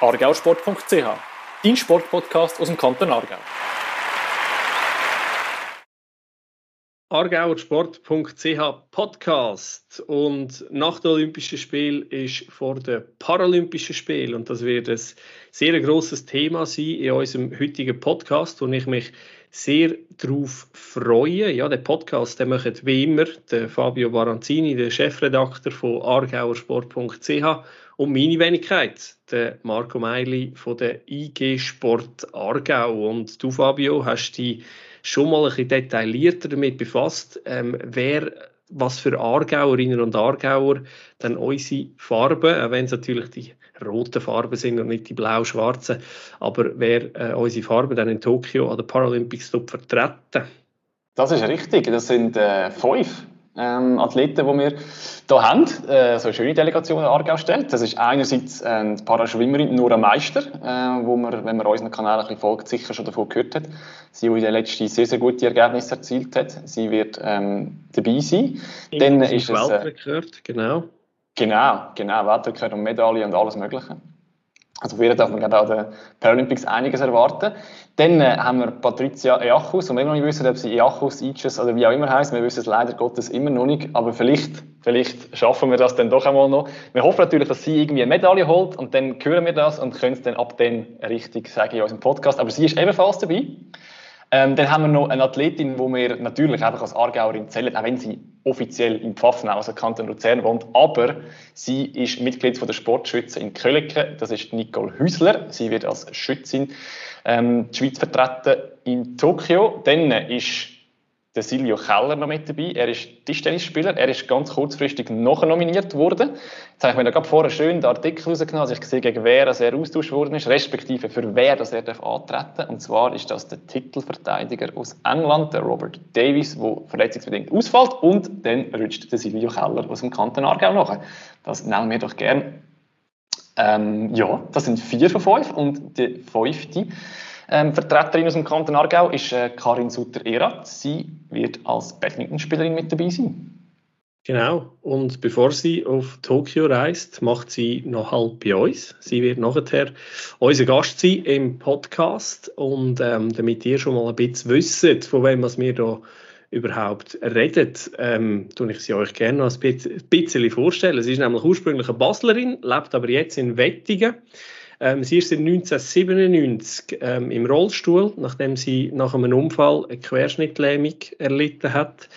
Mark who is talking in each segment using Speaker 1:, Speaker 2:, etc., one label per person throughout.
Speaker 1: argausport.ch, dein Sportpodcast aus dem Kanton Aargau.
Speaker 2: argauersport.ch Podcast. Und nach den Olympischen Spielen ist vor den Paralympischen Spielen. Und das wird ein sehr großes Thema sein in unserem heutigen Podcast, wo ich mich sehr darauf freue. Ja, der Podcast, den macht wie immer der Fabio Baranzini, der Chefredakteur von argauersport.ch und meine Wenigkeit, der Marco Meili von der IG Sport Aargau. Und du, Fabio, hast dich schon mal ein bisschen detaillierter damit befasst, ähm, wer was für Aargauerinnen und Aargauer dann unsere Farben, auch wenn es natürlich die roten Farben sind und nicht die blau-schwarzen, aber wer äh, unsere Farben dann in Tokio an den Paralympics vertreten.
Speaker 3: Das ist richtig, das sind äh, fünf ähm, Athleten, die wir hier haben. Äh, so eine schöne Delegation in Aargau stellt. Das ist einerseits äh, die Paraschwimmerin Nora Meister, äh, wo man, wenn man unseren Kanal ein bisschen folgt, sicher schon davon gehört hat. Sie, die in den letzten sehr, sehr gute Ergebnisse erzielt hat. Sie wird ähm, dabei sein.
Speaker 2: In Dann ist es... Äh, Weltrekord, genau.
Speaker 3: Genau, genau. Weltrekord und Medaille und alles Mögliche. Also für darf man gerade an den Paralympics einiges erwarten. Dann äh, haben wir Patricia Eachus, und wir noch nicht wissen, ob sie Eachus, Ichus oder wie auch immer heißt. Wir wissen es leider Gottes immer noch nicht, aber vielleicht, vielleicht schaffen wir das dann doch einmal noch. Wir hoffen natürlich, dass sie irgendwie eine Medaille holt und dann hören wir das und können es dann ab dann richtig sagen in unserem Podcast. Aber sie ist ebenfalls dabei. Ähm, dann haben wir noch eine Athletin, die wir natürlich einfach als Aargauerin zählen, auch wenn sie offiziell in Pfaffenau, also Kanton Luzern wohnt. Aber sie ist Mitglied von der Sportschütze in Kölleke. Das ist Nicole Hüsler. Sie wird als Schützin ähm, die Schweiz vertreten in Tokio. Dann ist der Silvio Keller noch mit dabei. Er ist Tischtennisspieler. Er ist ganz kurzfristig noch nominiert worden. Jetzt habe ich mir da gerade vorher schön den Artikel rausgenommen, dass ich gesehen gegen wer er austauscht worden ist, respektive für wer das er darf Und zwar ist das der Titelverteidiger aus England, der Robert Davis, der verletzungsbedingt ausfällt. Und dann rutscht der Silvio Keller aus dem Kanton Aargau nach. Das nehmen wir doch gern. Ähm, ja, das sind vier von fünf. Und die fünfte ähm, Vertreterin aus dem Kanton Aargau ist äh, Karin Sutter-Erath. Sie wird als Badmintonspielerin mit dabei sein.
Speaker 2: Genau. Und bevor sie auf Tokio reist, macht sie noch halb bei uns. Sie wird nachher unser Gast sein im Podcast. Und ähm, damit ihr schon mal ein bisschen wisst, von wem wir hier überhaupt reden, ähm, tue ich sie euch gerne noch ein bisschen vorstellen. Sie ist nämlich ursprünglich eine Baslerin, lebt aber jetzt in Wettingen. Ähm, sie ist seit 1997 ähm, im Rollstuhl, nachdem sie nach einem Unfall eine Querschnittlähmung erlitten hat.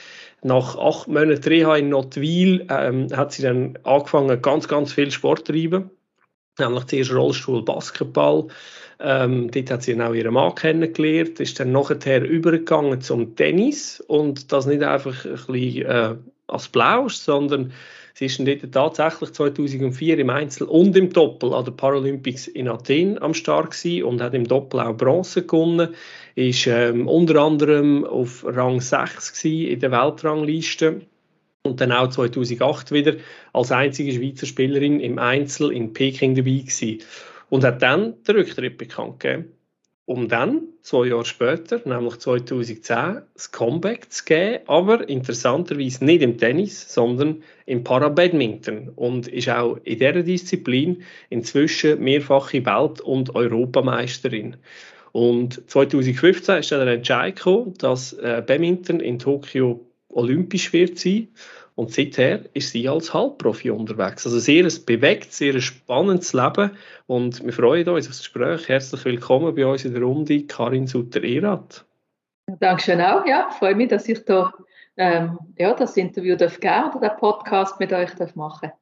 Speaker 2: Nach acht Monaten Reha in Notwil ähm, hat sie dann angefangen, ganz, ganz viel Sport zu treiben. Nämlich zuerst Rollstuhl, Basketball. Ähm, dort hat sie dann auch ihren Mann kennengelernt, ist dann nachher übergegangen zum Tennis und das nicht einfach ein bisschen äh, als Blausch, sondern Sie ist dort tatsächlich 2004 im Einzel und im Doppel an den Paralympics in Athen am Start und hat im Doppel auch Bronze gewonnen. Ist ähm, unter anderem auf Rang 6 in der Weltrangliste und dann auch 2008 wieder als einzige Schweizer Spielerin im Einzel in Peking dabei gewesen. Und hat dann den Rücktritt bekannt gegeben um dann, zwei Jahre später, nämlich 2010, das Comeback zu geben, aber interessanterweise nicht im Tennis, sondern im Parabadminton. Und ist auch in dieser Disziplin inzwischen mehrfache Welt- und Europameisterin. Und 2015 ist dann der Entscheid gekommen, dass äh, Badminton in Tokio olympisch wird sein und seither ist sie als Halbprofi unterwegs. Also sehr ein bewegt, sehr ein spannendes Leben. Und wir freuen uns auf das Gespräch. Herzlich willkommen bei uns in der Runde, Karin Sutter-Erath.
Speaker 4: Dankeschön auch. Ja, ich freue mich, dass ich da, ähm, ja, das Interview darf geben oder den Podcast mit euch darf machen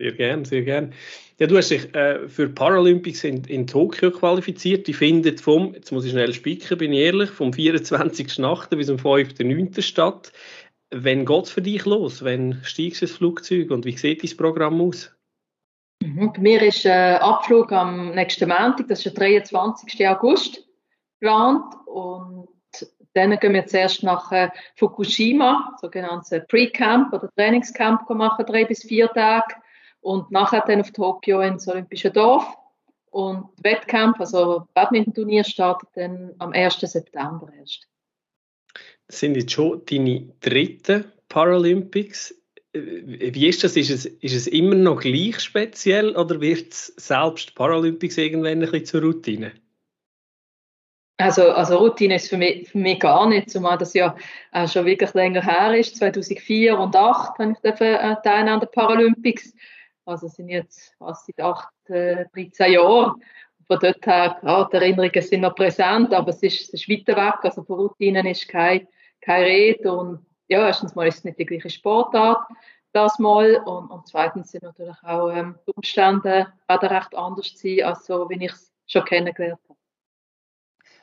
Speaker 2: Sehr gerne, sehr gerne. Ja, du hast dich äh, für Paralympics in, in Tokio qualifiziert. Die findet vom, jetzt muss ich schnell spicken, bin ich ehrlich, vom 24.8. bis zum 5.9. statt. Wann geht es für dich los? Wann steigst du ins Flugzeug und wie sieht dein Programm aus?
Speaker 4: Mhm. Bei mir ist äh, Abflug am nächsten Montag, das ist der 23. August geplant und dann gehen wir zuerst nach äh, Fukushima, sogenanntes Pre-Camp oder Trainingscamp machen, drei bis vier Tage und nachher dann auf Tokio ins Olympische Dorf und Wettkampf, also Badminton-Turnier startet dann am 1. September erst
Speaker 2: sind jetzt schon deine dritten Paralympics. wie ist das? Ist es, ist es immer noch gleich speziell oder wird es selbst Paralympics irgendwann ein bisschen zur Routine?
Speaker 4: Also, also Routine ist für mich, für mich gar nicht, zumal das ja äh, schon wirklich länger her ist. 2004 und 2008 habe ich äh, teilnehmen an den Paralympics. Also sind jetzt fast seit 8, äh, 13 Jahren. Von dort her, ja, die Erinnerungen sind noch präsent, aber es ist, es ist weiter weg. Also von Routinen ist keine, keine Rede. Und ja, erstens mal ist es nicht die gleiche Sportart, das mal. Und, und zweitens sind natürlich auch ähm, die Umstände recht anders sein, als so, wie ich es schon kennengelernt habe.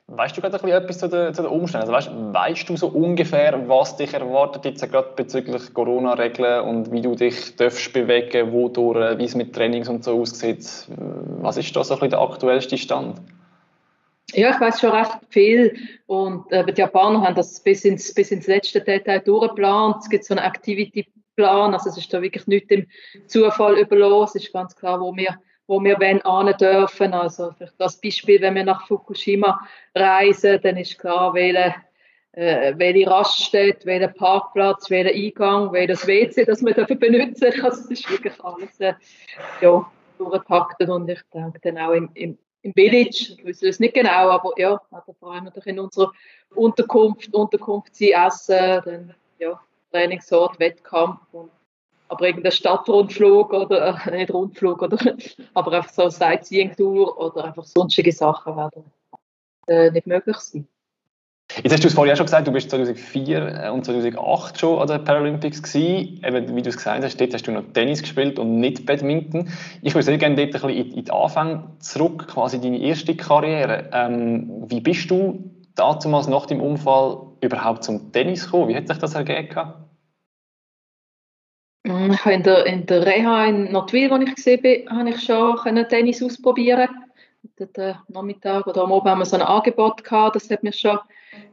Speaker 3: Weißt du gerade etwas zu den, zu den Umständen? Also weißt, weißt, du so ungefähr, was dich erwartet jetzt gerade bezüglich Corona-Regeln und wie du dich darfst bewegen, wodurch, wie es mit Trainings und so aussieht? Was ist da so ein bisschen der aktuellste Stand?
Speaker 4: Ja, ich weiß schon recht viel und äh, die Japaner haben das bis ins, bis ins letzte Detail durchgeplant. Es gibt so einen Activity-Plan, also es ist da wirklich nicht dem Zufall überlassen. Es ist ganz klar, wo wir wo wir wollen dürfen. Also für das Beispiel, wenn wir nach Fukushima reisen, dann ist klar, welche, äh, welche Raststätte, welcher Parkplatz, welcher Eingang, welches WC, das wir dürfen benutzen. Also es ist wirklich alles äh, ja, durchgepackt und ich denke dann auch im, im, im Village, ich weiß es nicht genau, aber ja, vor allem natürlich in unserer Unterkunft, Unterkunft sie essen, dann ja, Trainingsort, Wettkampf und aber irgendein Stadtrundflug oder äh, nicht Rundflug oder aber einfach so Sightseeing-Tour oder einfach sonstige Sachen werden äh, nicht möglich sein.
Speaker 3: Jetzt hast du es vorhin auch schon gesagt, du bist 2004 äh, und 2008 schon an den Paralympics gewesen. Eben, wie du es gesagt hast, dort hast du noch Tennis gespielt und nicht Badminton. Ich würde sehr gerne dort ein bisschen in, die Anfänge zurück, quasi deine erste Karriere. Ähm, wie bist du damals nach dem Unfall überhaupt zum Tennis gekommen? Wie hat sich das ergeben?
Speaker 4: Mm, ich habe in der, in der Reha in Nordwil, wo ich gesehen bin, habe ich schon Tennis ausprobieren. Dort, äh, Nachmittag oder am Abend haben wir so ein Angebot gehabt. Das hat mir schon,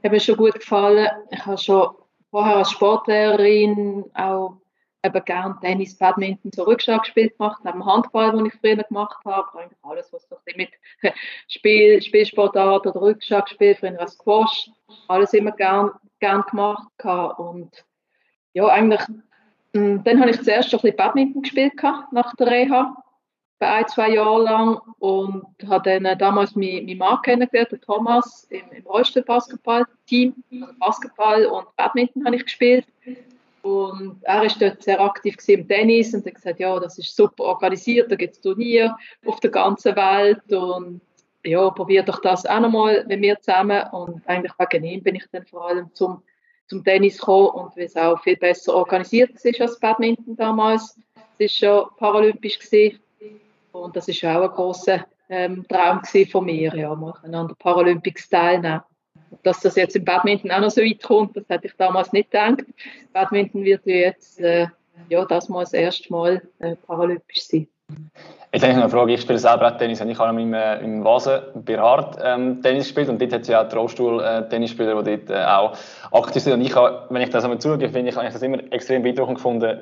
Speaker 4: hat mir schon gut gefallen. Ich habe schon vorher als Sportlehrerin auch eben gerne Tennis, Badminton, so Rückschlag gespielt gemacht, neben Handball, den ich früher gemacht habe. Eigentlich alles, was so mit Spiel, Spielsportart oder Rückschlag gespielt, früher als Squash, alles immer gern, gern gemacht. Gehabt. Und ja, eigentlich Mm, dann habe ich zuerst schon ein bisschen Badminton gespielt nach der Reha, ein, zwei Jahren lang und habe dann damals meinen, meinen Mann kennengelernt, den Thomas, im, im Rollstuhl-Basketball-Team. Also Basketball und Badminton habe ich gespielt. Und er war dort sehr aktiv im Tennis und hat gesagt, ja, das ist super organisiert, da gibt es Turniere auf der ganzen Welt und ja, probier doch das auch nochmal mit mir zusammen. Und eigentlich wegen ihm bin ich dann vor allem zum zum Tennis gekommen und wie es auch viel besser organisiert ist als Badminton damals. Es war schon paralympisch gewesen. Und das war auch ein großer ähm, Traum von mir, ja, mal an der Paralympics teilnehmen. Dass das jetzt im Badminton auch noch so weit kommt, das hätte ich damals nicht gedacht. Badminton wird jetzt äh, ja, das mal das erste Mal äh, paralympisch sein.
Speaker 3: Jetzt habe ich noch eine Frage. Ich spiele selber auch Tennis ich habe im, äh, im Vasen bei Hart ähm, Tennis gespielt und dort hat es ja auch Rollstuhl-Tennisspieler, die dort äh, auch aktiv sind. Und ich habe, wenn ich das einmal zugebe, finde ich, habe ich das immer extrem beeindruckend gefunden,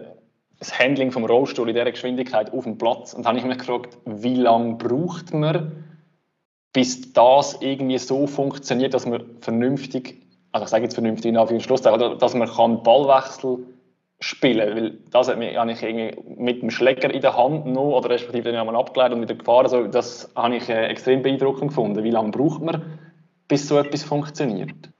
Speaker 3: das Handling vom Rollstuhl in dieser Geschwindigkeit auf dem Platz. Und dann habe ich mich gefragt, wie lange braucht man, bis das irgendwie so funktioniert, dass man vernünftig, also ich sage jetzt vernünftig in Anführungszeichen, dass man kann Ballwechsel spielen, weil das habe ich irgendwie mit dem Schläger in der Hand noch, oder respektive den haben wir abgeleitet und wieder gefahren, also das habe ich äh, extrem beeindruckend gefunden. Wie lange braucht man, bis so etwas funktioniert?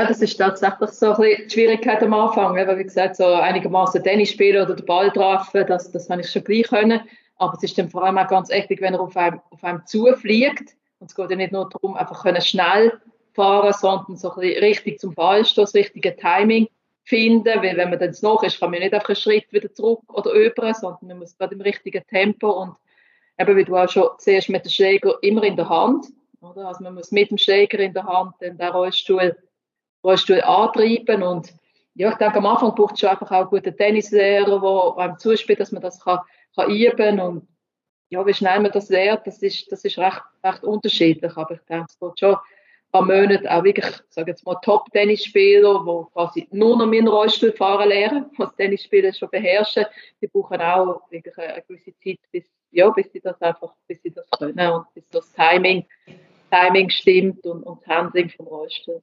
Speaker 4: Ja, das ist tatsächlich so ein bisschen die Schwierigkeit am Anfang. Eben, wie gesagt, so einigermaßen Tennis spielen oder den Ball treffen, das, das habe ich schon gleich können. Aber es ist dann vor allem auch ganz echt, wenn er auf einem, auf einem zufliegt. Und es geht ja nicht nur darum, einfach können schnell fahren, sondern so ein bisschen richtig zum Ballstoß, richtige Timing finden, weil wenn man dann noch ist, kann man nicht einfach einen Schritt wieder zurück oder über, sondern man muss gerade im richtigen Tempo und eben wie du auch schon siehst, mit dem Schläger immer in der Hand, oder? Also man muss mit dem Schläger in der Hand den Rollstuhl, Rollstuhl antreiben und ja, ich denke, am Anfang braucht es schon einfach auch gute Tennislehrer, die einem zuspielt, dass man das kann, kann üben und ja, wie schnell man das lernt, das ist, das ist recht, recht unterschiedlich, aber ich denke, es geht schon paar Monaten auch wirklich, sage jetzt mal, Top-Tennisspieler, die quasi nur noch mit dem Rollstuhl fahren lernen, was Tennisspieler schon beherrschen. Die brauchen auch wirklich eine gewisse Zeit, bis, ja, bis sie das einfach, bis sie das können und bis das Timing, Timing stimmt und, und das Handling vom Rollstuhl.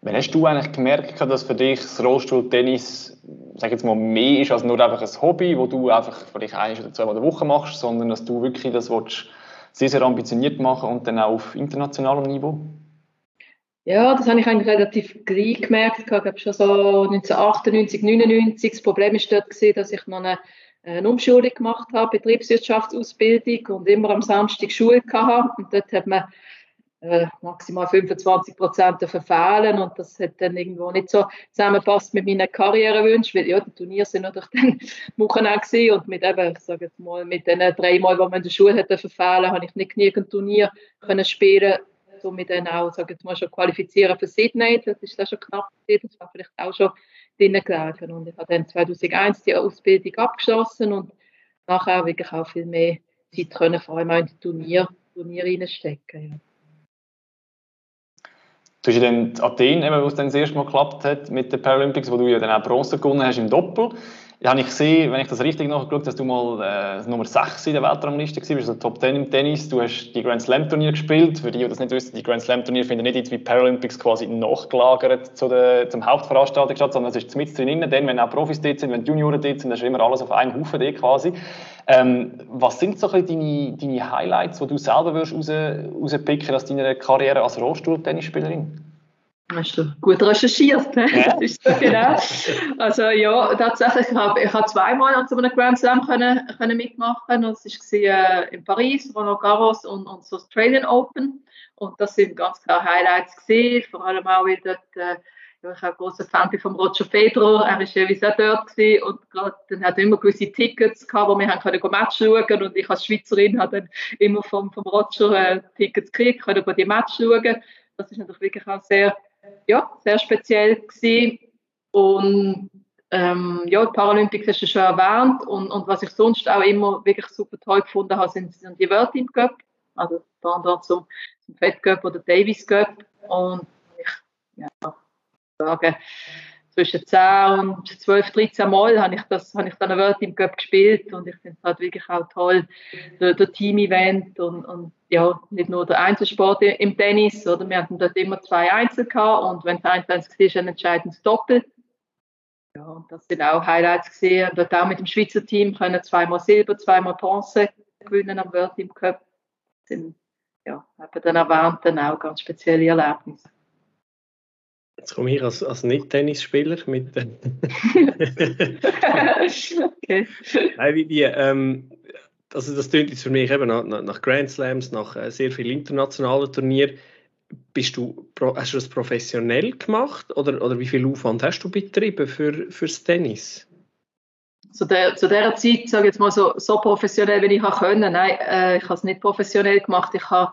Speaker 3: Wann hast du eigentlich gemerkt, dass für dich das Rollstuhl-Tennis, sag jetzt mal, mehr ist als nur einfach ein Hobby, wo du einfach vielleicht ein oder zweimal in der Woche machst, sondern dass du wirklich das willst, sehr, sehr ambitioniert machen und dann auch auf internationalem Niveau?
Speaker 4: Ja, das habe ich eigentlich relativ gleich gemerkt. Ich glaube schon so 1998, 1999. Das Problem ist dort dass ich noch eine, eine Umschulung gemacht habe, Betriebswirtschaftsausbildung und immer am Samstag Schule hatte. Und dort hat man maximal 25 Prozent verfehlen und das hat dann irgendwo nicht so zusammenpasst mit meinen Karrierewünschen, weil ja, die Turniere sind natürlich dann Wochenende gewesen und mit eben, ich sage jetzt mal, mit den drei Mal, die man in der Schule hätte verfehlen, habe ich nicht genügend Turnier können spielen, somit dann auch, sage jetzt mal, schon qualifizieren für Sydney, das ist dann schon knapp das war vielleicht auch schon drinnen gelaufen und ich habe dann 2001 die Ausbildung abgeschlossen und nachher wirklich auch viel mehr Zeit können, vor allem auch in die Turnier, Turnier reinstecken, ja.
Speaker 3: Du ja dann Athen, eben, wo es dann das erste Mal geklappt hat mit den Paralympics, wo du ja dann auch Bronze gewonnen hast im Doppel. Ja, ich gesehen, wenn ich das richtig nachgeschaut dass du mal äh, Nummer 6 in der Weltrangliste warst, also Top 10 im Tennis. Du hast die Grand Slam Turnier gespielt. Für die, die das nicht wissen, die Grand Slam Turnier finden nicht jetzt wie Paralympics quasi nachgelagert zu der, zum Hauptveranstaltung statt, sondern es ist mit drin. Dann, wenn auch Profis dort sind, wenn Junioren dort sind, dann ist immer alles auf einem Haufen quasi. Ähm, was sind so ein deine, deine Highlights, die du selber würdest raus, rauspicken aus deiner Karriere als Rollstuhl-Tennisspielerin?
Speaker 4: Hast du gut recherchiert, ne? Ja. Das ist so genau. Also ja, tatsächlich, ich habe ich hab zweimal an so einem Grand Slam können, können mitmachen. Das war äh, in Paris, Roland Garros und, und das Australian Open. Und das sind ganz klar Highlights gesehen, vor allem auch, weil dort äh, ich war ein großer Fan von Roger Federer, er war auch dort gewesen und grad, dann hat er immer gewisse Tickets gehabt, wo wir haben können Match schauen und ich als Schweizerin habe dann immer vom, vom Roger äh, Tickets gekriegt, können die Match schauen. Das ist natürlich wirklich auch sehr, ja, sehr speziell gewesen. Und ähm, ja, die Paralympics hast du schon erwähnt und, und was ich sonst auch immer wirklich super toll gefunden habe, sind, sind die World Team Cup, also dort zum, zum Fed Cup oder Davis Cup und ich, ja, sagen, zwischen 10 und 12, 13 Mal habe ich, das, habe ich dann eine World Team Cup gespielt und ich finde es halt wirklich auch toll, der, der Team-Event und, und ja, nicht nur der Einzelsport im Tennis, oder wir hatten dort immer zwei Einzel gehabt und wenn es eins eins war, ein entscheidendes Doppel. Ja, und das sind auch Highlights gesehen. Dort auch mit dem Schweizer Team können zweimal Silber, zweimal Bronze gewinnen am World Team Cup. Das sind, ja, eben dann erwähnt, dann auch ganz spezielle Erlebnisse.
Speaker 2: Jetzt komme ich als, als Nicht-Tennisspieler mit. okay. Nein, wie, wie, ähm, also das klingt jetzt für mich eben nach, nach Grand Slams, nach äh, sehr vielen internationalen Turnieren. Bist du, hast du das professionell gemacht oder, oder wie viel Aufwand hast du betrieben für, fürs Tennis?
Speaker 4: Zu, der, zu dieser Zeit, sage ich jetzt mal so, so professionell, wie ich können. Nein, äh, ich habe es nicht professionell gemacht. Ich habe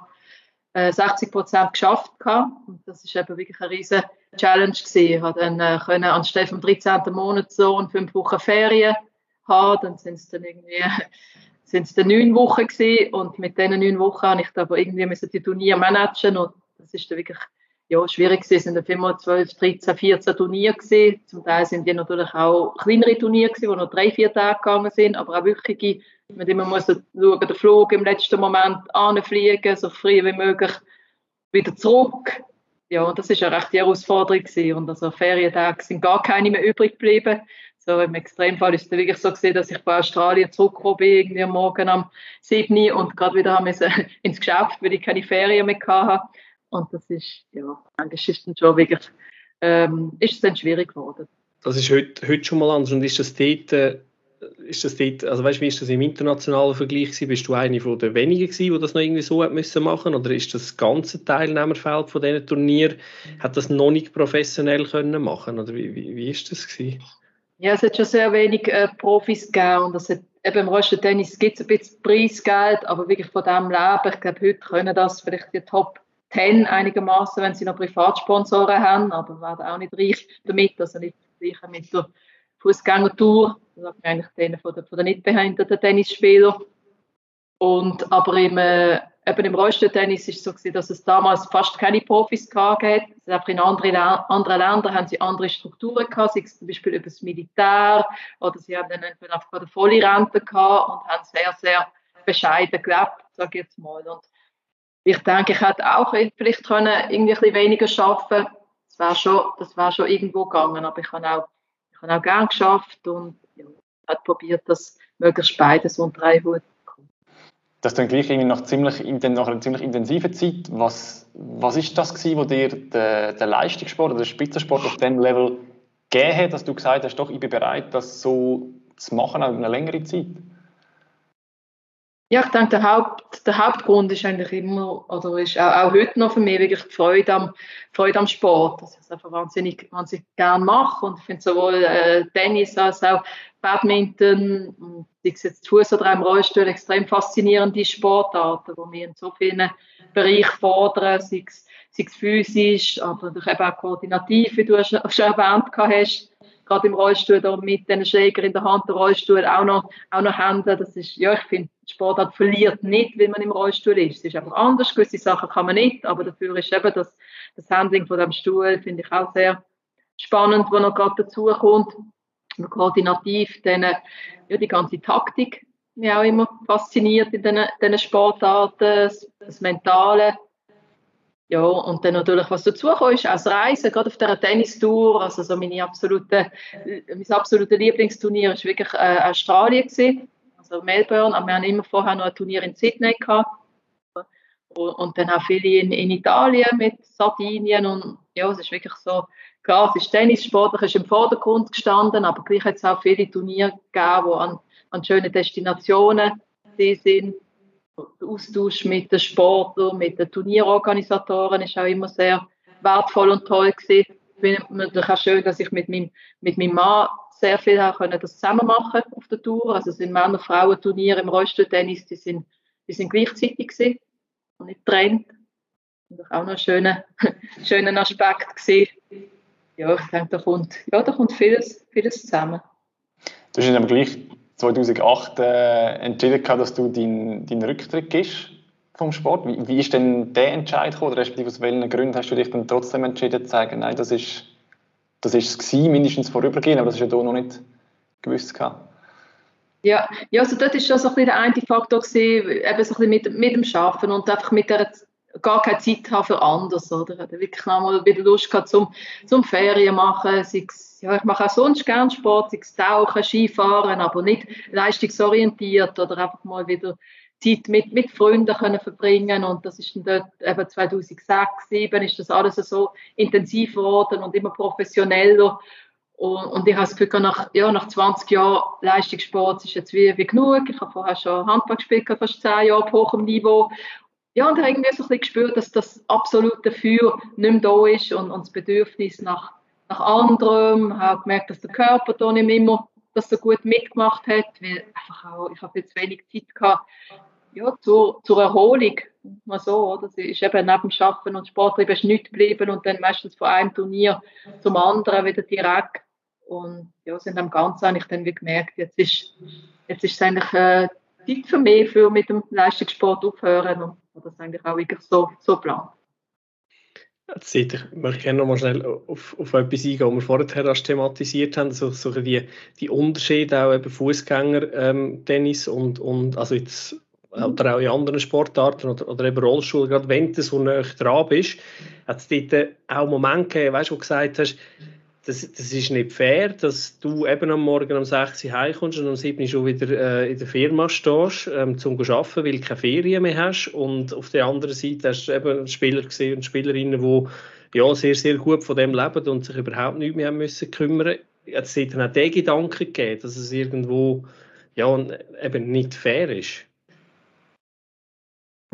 Speaker 4: äh, 60 Prozent geschafft. Gehabt. Und das ist eben wirklich eine riesige Challenge gewesen. Ich habe dann äh, können anstatt vom 13. Monat so und fünf Wochen Ferien haben. Dann sind es dann irgendwie sind es dann neun Wochen gewesen. und mit diesen neun Wochen habe ich dann aber irgendwie müssen die Turniere managen und das ist dann wirklich ja, schwierig gewesen. Es sind dann immer 12, 13, 14 Turniere gewesen. Zum Teil sind die natürlich auch kleinere Turniere gewesen, die noch drei, vier Tage gegangen sind, aber auch wirkliche, mit denen man muss schauen, den Flug im letzten Moment anfliegen, so früh wie möglich wieder zurück ja, und das ist eine recht Herausforderung gewesen. Und also Ferientage sind gar keine mehr übrig geblieben. So im Extremfall ist es wirklich so gesehen, dass ich bei Australien zurückgekommen bin, irgendwie am Morgen am 7. und gerade wieder haben ins Geschäft, weil ich keine Ferien mehr hatte. Und das ist, ja, eigentlich ist dann schon wirklich, ähm, ist es dann schwierig geworden.
Speaker 2: Das ist heute, heute schon mal anders. Und ist das dort, äh, ist das dort, also weißt, wie ist das im internationalen Vergleich gewesen? Bist du eine von den wenigen gewesen, die das noch irgendwie so hat müssen machen oder ist das ganze Teilnehmerfeld von diesen Turnier hat das noch nicht professionell können machen oder wie, wie, wie ist das gewesen?
Speaker 4: Ja, es hat schon sehr wenig äh, Profis gegeben und es hat, eben im Rosten Tennis gibt es ein bisschen Preisgeld, aber wirklich von dem leben, ich glaube, heute können das vielleicht die Top 10 einigermaßen, wenn sie noch Privatsponsoren haben, aber werden auch nicht reich damit, also nicht reich mit der Fußgängertour, das sagt man eigentlich denen von den, von den nicht behinderten Tennisspielern. Und, aber im, äh, eben im Rollstuhltennis ist es so gewesen, dass es damals fast keine Profis gab. Also in anderen, anderen Ländern haben sie andere Strukturen gehabt, sei es zum Beispiel über das Militär oder sie haben dann einfach eine volle Rente gehabt und haben sehr, sehr bescheiden gelebt, sage ich jetzt mal. Und ich denke, ich hätte auch vielleicht können irgendwie ein bisschen weniger schaffen das wäre schon, das wär schon irgendwo gegangen, aber ich habe auch, ich habe auch gern geschafft und ja, hat probiert, das möglichst beides unter einen Hut
Speaker 3: das dann gleich irgendwie nach, ziemlich, nach einer ziemlich intensiven Zeit. Was, was ist das gewesen, was dir der, der Leistungssport oder der Spitzensport auf diesem Level gegeben hat, dass du gesagt hast, doch, ich bin bereit, das so zu machen, auch eine längere Zeit?
Speaker 4: Ja, ich denke, der, Haupt, der Hauptgrund ist eigentlich immer, oder ist auch, auch heute noch für mich wirklich die Freude am, Freude am Sport, dass ich es einfach wahnsinnig, wahnsinnig gerne mache. Und ich finde sowohl äh, Tennis als auch Badminton, sei es jetzt Fuß oder im Rollstuhl, extrem faszinierende Sportarten, die mich in so vielen Bereichen fordern, sei es, sei es physisch, aber eben auch koordinativ, wie du schon erwähnt hast gerade im Rollstuhl da mit den Schläger in der Hand, der Rollstuhl auch noch, auch noch Hände. Das ist, ja, ich finde, Sportart verliert nicht, wenn man im Rollstuhl ist. Es ist einfach anders. Gewisse Sachen kann man nicht, aber dafür ist eben das, das Handling von dem Stuhl, finde ich auch sehr spannend, was noch gerade dazu kommt. Und koordinativ, dann, ja, die ganze Taktik, mich auch immer fasziniert in diesen Sportarten, das Mentale. Ja, und dann natürlich, was dazu kommt, ist das Reisen, gerade auf dieser Tennistour. Also so meine absolute, mein absolutes Lieblingsturnier war wirklich äh, Australien. Gewesen, also Melbourne. Aber wir haben immer vorher noch ein Turnier in Sydney gehabt. Und, und dann auch viele in, in, Italien mit Sardinien. Und ja, es ist wirklich so, klar, es ist Tennissport, ist im Vordergrund gestanden, aber gleich hat es auch viele Turniere gegeben, die an, an schönen Destinationen sind der Austausch mit den Sportlern, mit den Turnierorganisatoren ist auch immer sehr wertvoll und toll gewesen. Ich finde es auch schön, dass ich mit meinem, mit meinem Mann sehr viel auch können das zusammen machen auf der Tour. Also es sind Männer-Frauen-Turniere im Rollstuhltennis, die sind, die sind gleichzeitig gewesen und nicht getrennt. Und auch noch ein schöner, schöner Aspekt gewesen. Ja, ich denke, da kommt, ja, da kommt vieles, vieles zusammen.
Speaker 3: Du hast aber gleich 2008 äh, entschieden, dass du deinen dein Rücktritt gibst vom Sport. Wie, wie ist denn der Entscheid gekommen? Oder respektive aus welchen Gründen hast du dich dann trotzdem entschieden zu sagen, nein, das ist, das ist es gewesen, mindestens vorübergehend, aber das ist ja da noch nicht gewusst gehabt.
Speaker 4: Ja, ja, also dort ist schon so ein der eine Faktor gewesen, eben so ein mit, mit dem Schaffen und einfach mit der gar keine Zeit haben für anders, oder? Wirklich mal wieder Lust gehabt zum, zum Ferien machen, sei es ja, ich mache auch sonst gerne Sport, sei es Tauchen, Skifahren, aber nicht leistungsorientiert oder einfach mal wieder Zeit mit, mit Freunden können verbringen. Und das ist dann dort eben 2006, 2007 ist das alles so intensiv geworden und immer professioneller. Und, und ich habe das Gefühl, nach, ja, nach 20 Jahren Leistungssport ist jetzt wie, wie genug. Ich habe vorher schon Handball gespielt, fast 10 Jahre auf hohem Niveau. Ja, und habe irgendwie so ein bisschen gespürt, dass das absolute Feuer nicht mehr da ist und, und das Bedürfnis nach nach anderem, habe gemerkt, dass der Körper da nicht immer das so gut mitgemacht hat, weil einfach auch, ich habe jetzt wenig Zeit gehabt, ja, zur, zur Erholung, mal so, oder? Es ist eben neben dem Arbeiten und Sport ist nichts geblieben und dann meistens von einem Turnier zum anderen wieder direkt und ja, sind am Ganzen eigentlich dann wie gemerkt, jetzt ist, jetzt ist es eigentlich äh, Zeit für mich, für mit dem Leistungssport aufhören und das eigentlich auch wirklich so, so geplant.
Speaker 2: Ich möchte gerne noch mal schnell auf, auf etwas eingehen, was wir vorher erst thematisiert haben, so, so die, die Unterschiede auch eben Fußgänger-Tennis ähm, und, und also jetzt oder auch in anderen Sportarten oder, oder eben Rollstuhl, gerade wenn du so nah dran bist, hat es dort auch Momente gegeben, weißt, wo du gesagt hast, das, das ist nicht fair, dass du eben am Morgen um 6 Uhr heimkommst und um 7 Uhr schon wieder äh, in der Firma stehst, ähm, zu arbeiten, weil du keine Ferien mehr hast. Und auf der anderen Seite hast du eben Spieler gesehen und Spielerinnen, die ja, sehr, sehr gut von dem leben und sich überhaupt nicht mehr haben müssen kümmern. Jetzt hat dann auch der Gedanke gegeben, dass es irgendwo ja, eben nicht fair ist.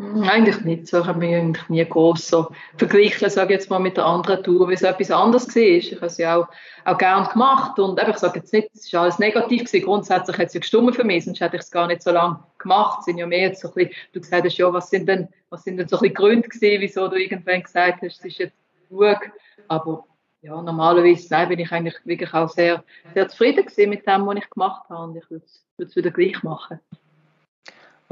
Speaker 4: Eigentlich nicht. So haben wir eigentlich nie groß so verglichen, sage ich jetzt mal, mit der anderen Tour, wie es etwas anderes war. Ich habe es ja auch, auch gern gemacht und ich sage jetzt nicht, es war alles negativ gewesen. Grundsätzlich hat es ja gestummen für mich, sonst hätte ich es gar nicht so lange gemacht. Es sind ja mehr so ein bisschen, du gesagt hast, ja, was sind denn, was sind denn so ein bisschen Gründe gewesen, wieso du irgendwann gesagt hast, es ist jetzt genug. Aber ja, normalerweise nein, bin ich eigentlich wirklich auch sehr, sehr zufrieden gewesen mit dem, was ich gemacht habe und ich würde es wieder gleich machen.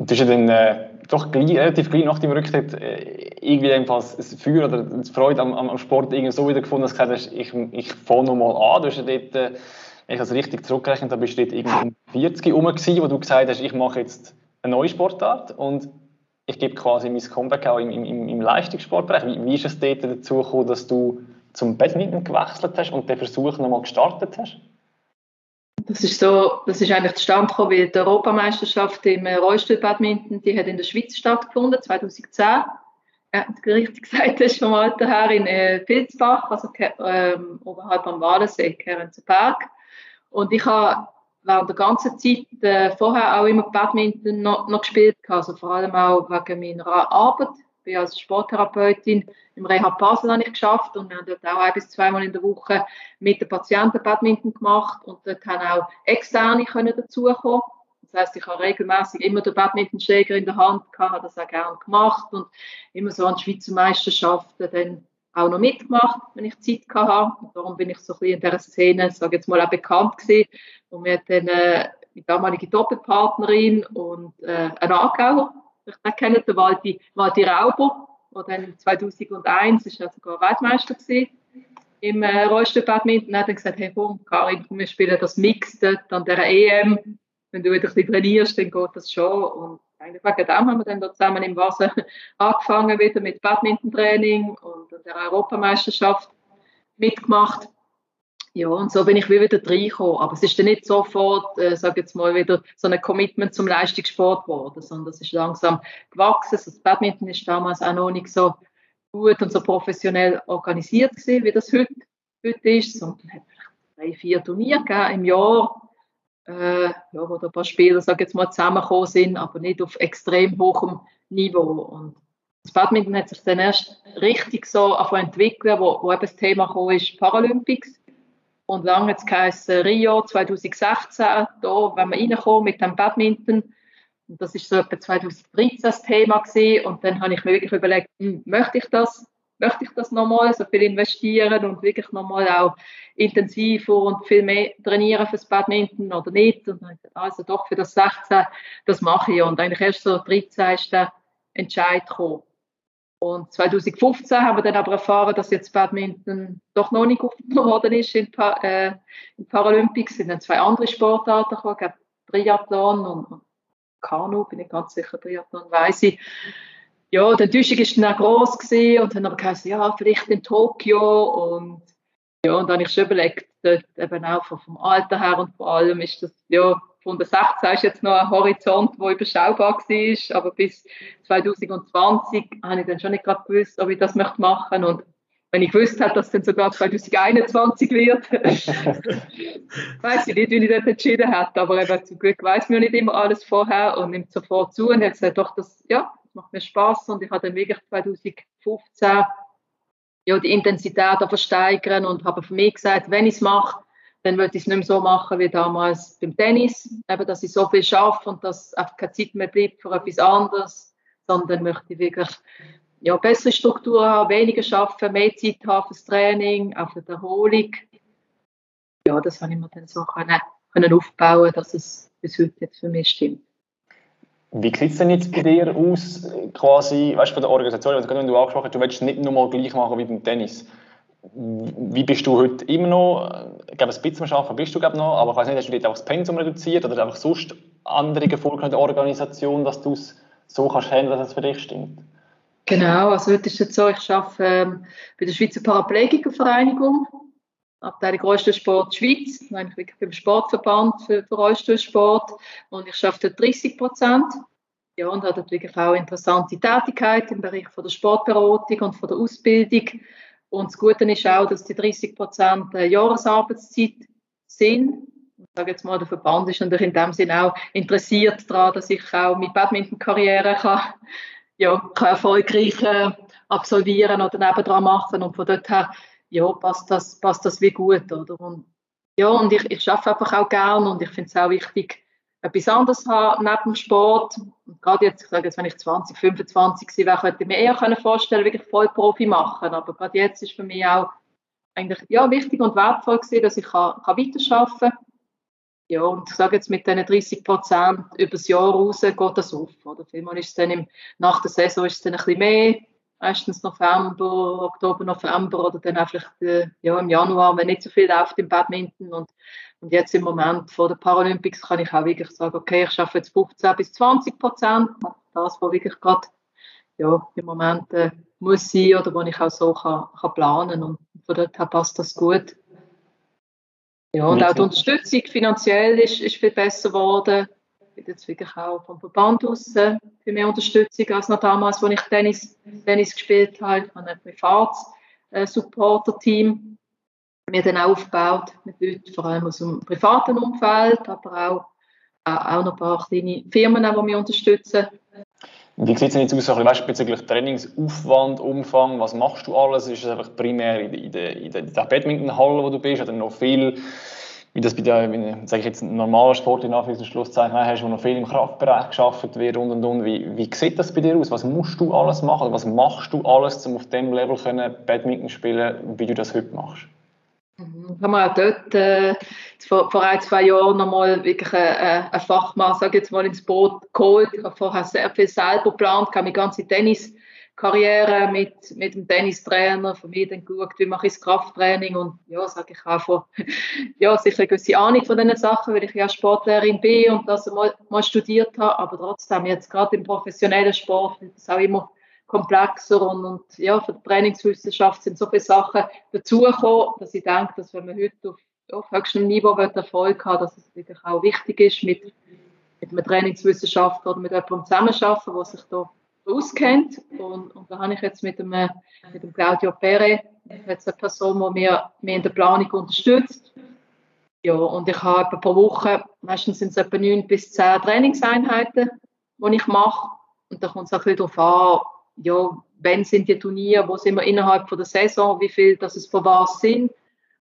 Speaker 3: Und du hast ja dann äh, doch gleich, relativ gleich nach dem Rücktritt äh, irgendwie das Feuer oder die Freude am, am Sport irgendwie so wieder gefunden, dass du gesagt hast, ich, ich fange nochmal an. Du hast ja dort, äh, ich habe es richtig zurückgerechnet, da bist du dort irgendwie um 40 herum gewesen, wo du gesagt hast, ich mache jetzt eine neue Sportart und ich gebe quasi mein Comeback auch im, im, im Leistungssportbereich. Wie, wie ist es dort dazu gekommen, dass du zum Badminton gewechselt hast und den Versuch nochmal gestartet hast?
Speaker 4: Das ist so, das ist eigentlich zustande gekommen, weil die Europameisterschaft im Rollstuhl-Badminton, die hat in der Schweiz stattgefunden, 2010. Ja, richtig gesagt hast, vom Alter her in äh, Pilzbach, also ähm, oberhalb am Walensee, Berg. Und ich habe während der ganzen Zeit äh, vorher auch immer Badminton noch, noch gespielt, also vor allem auch wegen meiner Arbeit. Bin als Sporttherapeutin im Rehab Basel habe ich geschafft und wir haben dort auch ein bis zweimal in der Woche mit den Patienten Badminton gemacht und dort haben auch Externe können dazukommen. Das heißt, ich habe regelmäßig immer den Badmintonschläger in der Hand gehabt, habe das auch gerne gemacht und immer so an Schweizer Meisterschaften dann auch noch mitgemacht, wenn ich Zeit hatte. Und darum bin ich so ein bisschen in dieser Szene, sage jetzt mal, auch bekannt gewesen. Und wir hatten äh, die damalige Doppelpartnerin und äh, einen Aargauer, ich kenne den Walti, Walti Rauber, der dann 2001 ist er sogar Weltmeister gewesen, im äh, Rollstuhl-Badminton. hat gesagt, hey komm, Karin, wir spielen das Mix dort an der EM. Wenn du wieder ein bisschen trainierst, dann geht das schon. Und eigentlich wegen dem haben wir dann da zusammen im Wasser angefangen wieder mit Badminton-Training und der Europameisterschaft mitgemacht. Ja, und so bin ich wieder reingekommen. Aber es ist dann nicht sofort, äh, sage jetzt mal, wieder so ein Commitment zum Leistungssport geworden, sondern es ist langsam gewachsen. Das Badminton ist damals auch noch nicht so gut und so professionell organisiert gewesen, wie das heute, heute ist, sondern es hat drei, vier Turniere gegeben im Jahr äh, ja, wo ein paar Spieler sag jetzt mal, zusammengekommen sind, aber nicht auf extrem hohem Niveau. Und das Badminton hat sich dann erst richtig so entwickelt, wo, wo eben das Thema gekommen ist, Paralympics. Und lange jetzt heisst Rio 2016, da, wenn wir reinkommen mit dem Badminton, und das ist so etwa 2013 das Thema gewesen. Und dann habe ich mir wirklich überlegt, hm, möchte ich das? möchte ich das nochmal so viel investieren und wirklich nochmal auch intensiver und viel mehr trainieren fürs Badminton oder nicht. Und dann also doch für das 16, das mache ich. Und eigentlich erst so 13 ist der Entscheid gekommen. Und 2015 haben wir dann aber erfahren, dass jetzt Badminton doch noch nicht aufgenommen worden ist in, pa äh, in Paralympics. Es sind dann zwei andere Sportarten gekommen, Triathlon und, Kanu, bin ich ganz sicher, Triathlon weiß ich ja, die Enttäuschung war dann auch gross und dann aber gesagt, ja, vielleicht in Tokio und ja, und dann habe ich schon überlegt, dort eben auch vom Alter her und vor allem ist das, ja, von der 16 ist jetzt noch ein Horizont, der überschaubar war, aber bis 2020 habe ich dann schon nicht gerade gewusst, ob ich das möchte machen und wenn ich gewusst hätte, dass es dann sogar 2021 wird, weiß ich nicht, wie ich das entschieden hätte, aber eben zum Glück weiß mir nicht immer alles vorher und nimmt sofort zu und hat gesagt, doch, das, ja, macht mir Spaß und ich habe dann wirklich 2015 ja, die Intensität versteigern und habe für mich gesagt, wenn ich es mache, dann würde ich es nicht mehr so machen wie damals beim Tennis, eben, dass ich so viel schaffe und dass einfach keine Zeit mehr bleibt für etwas anderes, sondern möchte ich wirklich ja, bessere Struktur haben, weniger schaffen, mehr Zeit haben fürs Training, auch für die Erholung. Ja, das habe ich mir dann so können, können aufbauen, dass es bis heute jetzt für mich stimmt.
Speaker 3: Wie sieht es denn jetzt bei dir aus, quasi, weißt du, von der Organisation, also wenn du angesprochen hast, du willst nicht nur mal gleich machen wie beim Tennis. Wie bist du heute immer noch, ich glaube, ein bisschen arbeiten bist du glaube noch, aber ich weiß nicht, hast du dort auch das Pensum reduziert oder einfach sonst andere Erfolge in der Organisation, dass du es so kannst handeln, dass es für dich stimmt?
Speaker 4: Genau, also heute ist es so, ich arbeite ähm, bei der Schweizer Paraplegikervereinigung, Abteilung Rollstuhlsport Schweiz, eigentlich beim Sportverband für, Rollstuhlsport und ich arbeite dort 30 Prozent. Ja, und habe dort auch interessante Tätigkeit im Bereich von der Sportberatung und von der Ausbildung. Und das Gute ist auch, dass die 30 Prozent Jahresarbeitszeit sind. Ich sage jetzt mal, der Verband ist natürlich in dem Sinne auch interessiert daran, dass ich auch meine Badminton-Karriere kann, ja, kann erfolgreich äh, absolvieren oder nebendran machen. Und von dort her ja, passt das, passt das wie gut, oder? Und, ja, und ich, ich arbeite einfach auch gern und ich finde es auch wichtig, etwas anderes haben neben dem Sport. Und gerade jetzt, ich sage jetzt, wenn ich 20, 25 wäre, könnte ich mir eher vorstellen, wirklich Vollprofi machen. Aber gerade jetzt ist für mich auch eigentlich, ja, wichtig und wertvoll gewesen, dass ich kann, kann weiterarbeiten kann. Ja, und ich sage jetzt, mit diesen 30 Prozent über das Jahr raus geht das auf. Oder? Vielmal ist es dann im, nach der Saison ist es dann ein bisschen mehr, meistens November, Oktober, November oder dann einfach äh, ja, im Januar, wenn nicht so viel läuft im Badminton. Und, und jetzt im Moment vor den Paralympics kann ich auch wirklich sagen, okay, ich schaffe jetzt 15 bis 20 Prozent, das, was wirklich gerade ja, im Moment äh, muss sein oder wo ich auch so kann, kann planen und von dort her passt das gut. Ja, und auch die Unterstützung finanziell ist, ist viel besser geworden. Bin jetzt wirklich auch vom Verband aus viel mehr Unterstützung als noch damals, als ich Tennis, Tennis gespielt habe. Ich habe ein privates äh, Supporter-Team mir dann aufgebaut mit Leuten, vor allem aus dem privaten Umfeld, aber auch, äh, auch noch ein paar kleine Firmen, die mich unterstützen.
Speaker 3: Wie sieht es jetzt aus, weißt, bezüglich Trainingsaufwand, Umfang, was machst du alles? Ist es einfach primär in der, in der, in der Badmintonhalle, wo du bist, oder noch viel, wie das bei der, sage ich jetzt, normaler Sport in Anführungszeichen hast, wo noch viel im Kraftbereich geschaffen wird und und und. Wie, wie sieht das bei dir aus? Was musst du alles machen? Was machst du alles, um auf dem Level können Badminton spielen, wie du das heute machst?
Speaker 4: Haben wir auch dort äh, vor, vor ein, zwei Jahren nochmal wirklich ein, ein Fachmann, sage jetzt mal, ins Boot geholt. Ich habe vorher sehr viel selber geplant, habe meine ganze Tenniskarriere mit, mit dem Tennistrainer von mir dann geschaut, wie mache ich das Krafttraining und ja, sage ich auch von, ja, sicher eine gewisse Ahnung von diesen Sachen, weil ich ja Sportlehrerin bin und das mal, mal studiert habe, aber trotzdem jetzt gerade im professionellen Sport ist es auch immer komplexer und, und ja, für die Trainingswissenschaft sind so viele Sachen dazugekommen, dass ich denke, dass wenn man heute auf, auf höchstem Niveau Erfolg hat, dass es wirklich auch wichtig ist, mit, mit einem Trainingswissenschaftler oder mit jemandem zusammenzuarbeiten, der sich da auskennt. Und, und da habe ich jetzt mit dem, mit dem Claudio Pere jetzt eine Person, die mir, mir in der Planung unterstützt. Ja, und ich habe etwa pro Woche, meistens sind es etwa neun bis zehn Trainingseinheiten, die ich mache. Und da kommt es auch ein bisschen darauf an, ja, wann sind die Turniere, wo sind wir innerhalb von der Saison, wie viel das es von was sind.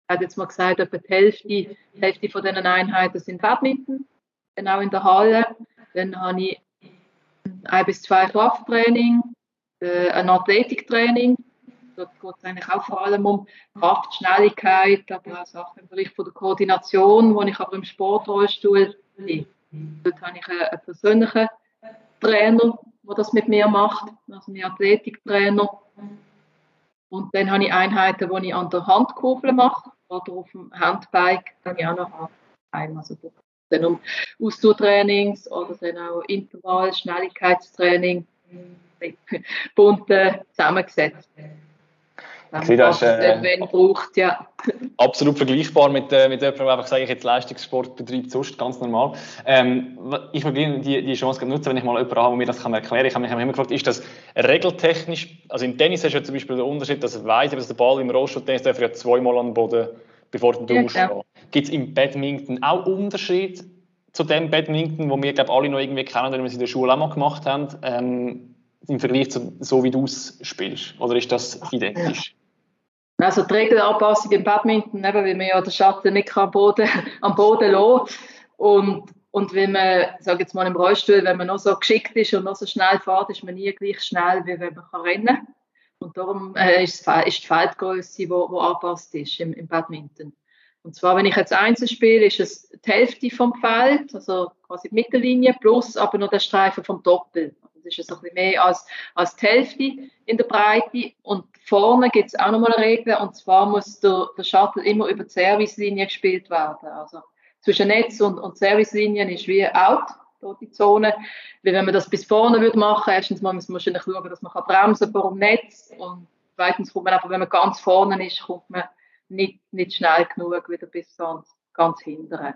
Speaker 4: Er hat jetzt mal gesagt, etwa die Hälfte, die Hälfte von diesen Einheiten sind Badminton, genau in der Halle. Dann habe ich ein bis zwei Krafttraining, äh, ein Athletiktraining. Dort geht es eigentlich auch vor allem um Kraft, Schnelligkeit, aber auch Sachen im Bereich von der Koordination, wo ich aber im Sportrollstuhl bin. Dort habe ich einen, einen persönlichen Trainer, der das mit mir macht, also mein Athletiktrainer. Und dann habe ich Einheiten, die ich an der Handkurbel mache oder auf dem Handbike, dann ich auch noch ein. Also dann um Ausdauertrainings oder dann auch Intervall, Schnelligkeitstraining, bunt zusammengesetzt.
Speaker 3: Wenn das, äh,
Speaker 4: wenn braucht, ja.
Speaker 3: Absolut vergleichbar mit, äh, mit jemandem, der einfach sage ich jetzt Leistungssport betreibt, sonst ganz normal. Ähm, ich will die, die Chance nutzen, wenn ich mal jemanden habe, der mir das kann erklären kann. Ich habe mich immer gefragt, ist das regeltechnisch, also im Tennis hast du ja zum Beispiel den Unterschied, dass ich weiss, dass der Ball im Rollstuhl-Tennis ja zweimal an den Boden, bevor du ja, aufstehst. Gibt es im Badminton auch Unterschied zu dem Badminton, wo wir glaube alle noch irgendwie kennen, wenn wir es in der Schule auch mal gemacht haben, ähm, im Vergleich zu so, wie du es spielst? Oder ist das identisch?
Speaker 4: Also die Regelanpassung im Badminton, eben, weil man ja den Schatten nicht am Boden, am Boden lässt. Und, und wenn man, sage jetzt mal im Rollstuhl, wenn man noch so geschickt ist und noch so schnell fährt, ist man nie gleich schnell, wie wenn man kann rennen kann. Und darum äh, ist, die Feldgröße, die angepasst ist im, im Badminton. Und zwar, wenn ich jetzt Einzel spiele, ist es die Hälfte vom Feld, also quasi die Mittellinie, plus aber noch der Streifen vom Doppel. Das ist ein bisschen mehr als, als die Hälfte in der Breite. Und vorne gibt es auch nochmal eine Regel, und zwar muss der, der Shuttle immer über die Servicelinie gespielt werden. Also zwischen Netz und, und Servicelinien ist wie out, die Zone. Weil wenn man das bis vorne würde machen, erstens mal muss man wahrscheinlich schauen, dass man kann bremsen vor dem Netz und zweitens kommt man einfach, wenn man ganz vorne ist, kommt man nicht, nicht schnell genug wieder bis ganz, ganz hinten.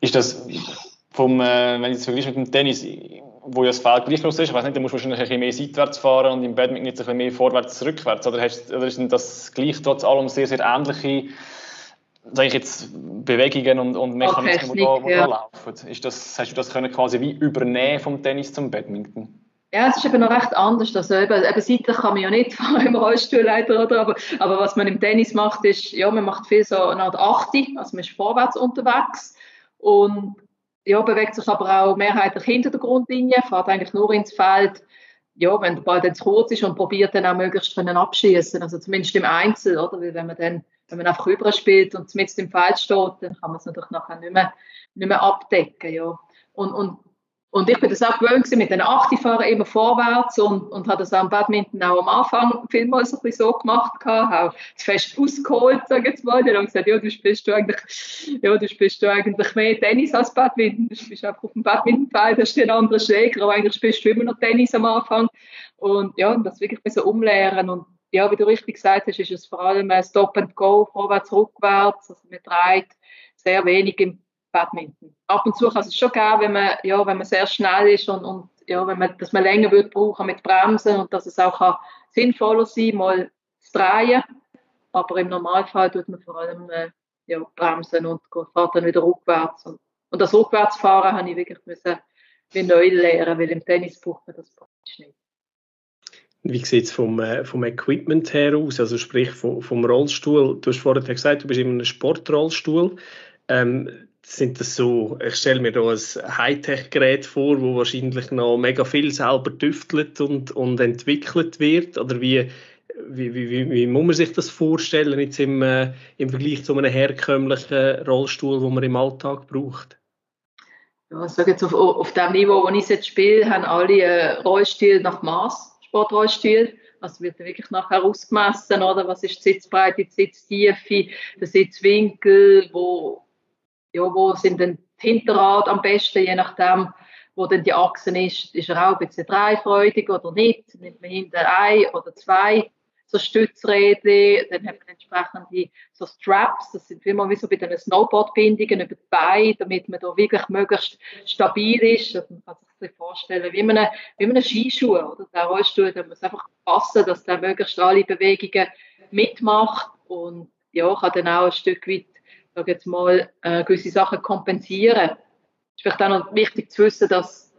Speaker 3: Ist das vom, äh, wenn ich es vergleiche mit dem Tennis, wo ja das Feld gleich groß ist, ich weiß nicht, da musst du wahrscheinlich ein bisschen mehr seitwärts fahren und im Badminton jetzt ein bisschen mehr vorwärts, rückwärts, oder, hast, oder ist das gleich trotz allem sehr, sehr ähnliche sage ich jetzt, Bewegungen und, und Mechanismen, die da, wo ja. laufen? Ist das, hast du das können quasi wie übernehmen vom Tennis zum Badminton?
Speaker 4: Ja, es ist eben noch recht anders. Also eben, eben seitlich kann man ja nicht fahren im Rollstuhlleiter, oder? Aber, aber was man im Tennis macht, ist, ja, man macht viel so eine Art Achte, also man ist vorwärts unterwegs und ja, bewegt sich aber auch mehrheitlich hinter der Grundlinie, fährt eigentlich nur ins Feld, ja, wenn der Ball dann zu kurz ist und probiert dann auch möglichst können abschießen, also zumindest im Einzel, oder? Weil wenn man dann, wenn man einfach überspielt und mit im Feld steht, dann kann man es natürlich nachher nicht mehr, nicht mehr abdecken, ja. Und, und und ich bin das auch gewöhnt mit den Achtifahren immer vorwärts und, und habe das am Badminton auch am Anfang vielmals ein bisschen so gemacht, gehabt, auch fest ausgeholt, sage ich jetzt mal. Die haben gesagt, ja, du spielst du eigentlich, ja, du spielst du eigentlich mehr Tennis als Badminton. Du spielst einfach auf dem Badmintonfeld, hast den anderen Schläger, aber eigentlich spielst du immer noch Tennis am Anfang. Und ja, das wirklich ein bisschen umlehren und ja, wie du richtig gesagt hast, ist es vor allem ein Stop and Go, vorwärts, rückwärts. Also man dreht sehr wenig im Badminton. Ab und zu kann es schon geben, wenn man, ja, wenn man sehr schnell ist und, und ja, wenn man, dass man länger wird brauchen mit Bremsen und dass es auch kann sinnvoller sein mal zu drehen. Aber im Normalfall tut man vor allem äh, ja, bremsen und fährt dann wieder rückwärts. Und, und das Rückwärtsfahren habe ich wirklich müssen wie neu lernen, weil im Tennis braucht man das praktisch nicht.
Speaker 2: Wie sieht es vom, äh, vom Equipment her aus, also sprich vom, vom Rollstuhl? Du hast vorhin gesagt, du bist in einem Sportrollstuhl. Ähm, sind das so, ich stelle mir da ein Hightech-Gerät vor, wo wahrscheinlich noch mega viel selber tüftelt und, und entwickelt wird? Oder wie, wie, wie, wie, muss man sich das vorstellen jetzt im, äh, im Vergleich zu einem herkömmlichen Rollstuhl, den man im Alltag braucht?
Speaker 4: Ja, ich sage jetzt auf, auf dem Niveau, wo ich jetzt spiele, haben alle äh, Rollstühle nach Maß, Sportrollstühle. Also wird wirklich nachher ausgemessen, oder? Was ist die Sitzbreite, die Sitztiefe, der Sitzwinkel, wo, ja, wo sind denn die Hinterrad am besten, je nachdem, wo denn die Achsen ist, ist er auch ein bisschen dreifreudig oder nicht, nimmt man hinten ein oder zwei so Stützräder, dann hat man entsprechend die so Straps, das sind immer wie so bei den Snowboardbindungen über die Beine, damit man da wirklich möglichst stabil ist. Also man kann sich das vorstellen, wie man, wie man Skischuh oder der Rollstuhl, da muss einfach passen, dass der möglichst alle Bewegungen mitmacht und ja, kann dann auch ein Stück weit, sag jetzt mal, äh, gewisse Sachen kompensieren. Es ist vielleicht auch noch wichtig zu wissen, dass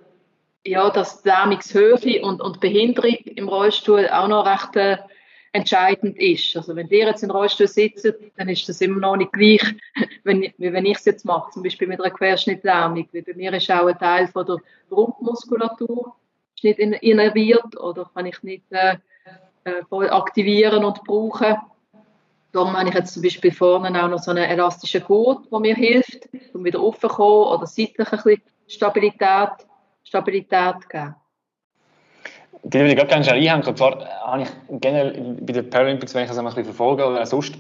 Speaker 4: ja, dass Lähmungshöhe und, und Behinderung im Rollstuhl auch noch recht äh, entscheidend ist. Also wenn ihr jetzt in Rollstuhl sitzt, dann ist das immer noch nicht gleich, wenn, wie wenn ich es jetzt mache, zum Beispiel mit einer Querschnittlähmung. Weil bei mir ist auch ein Teil von der Rumpfmuskulatur nicht innerviert oder kann ich nicht äh, äh, voll aktivieren und brauchen. Darum habe ich jetzt zum Beispiel vorne auch noch so einen elastischen Gurt, der mir hilft, um wieder raufzukommen oder seitlich ein bisschen Stabilität, Stabilität geben.
Speaker 3: Die würde ich gerade gerne einhängen. Und zwar habe ich generell bei den Paralympics, wenn ich das ein bisschen verfolge, oder sonst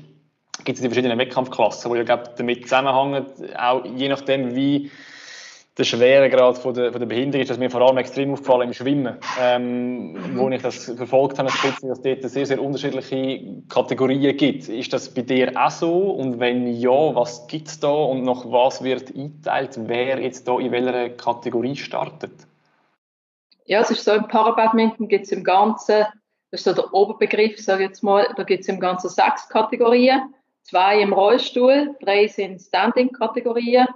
Speaker 3: gibt es die verschiedenen Wettkampfklassen, die ja glaube, damit zusammenhängen, auch je nachdem, wie der Schweregrad von der, von der Behinderung ist, das mir vor allem extrem aufgefallen im Schwimmen, ähm, mhm. wo ich das verfolgt habe, dass es dort sehr, sehr unterschiedliche Kategorien gibt. Ist das bei dir auch so? Und wenn ja, was gibt es da und nach was wird eingeteilt, wer jetzt da in welcher Kategorie startet?
Speaker 4: Ja, es ist so, im Parabadminton gibt es im Ganzen, das ist so der Oberbegriff, sage ich jetzt mal, da gibt es im Ganzen sechs Kategorien, zwei im Rollstuhl, drei sind Standing-Kategorien,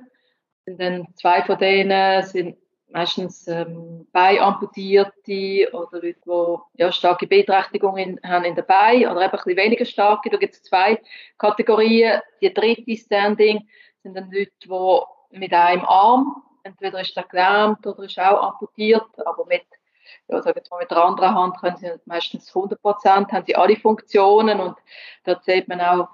Speaker 4: und dann zwei von denen sind meistens ähm, Beiamputierte oder Leute, die ja, starke Beeinträchtigungen haben in den Beinen oder eben ein weniger starke. Da gibt es zwei Kategorien. Die dritte Standing sind dann Leute, die mit einem Arm entweder ist er gelähmt oder ist auch amputiert, aber mit, ja, sag jetzt mal, mit der anderen Hand können sie meistens 100 Prozent, haben sie alle Funktionen und da sieht man auch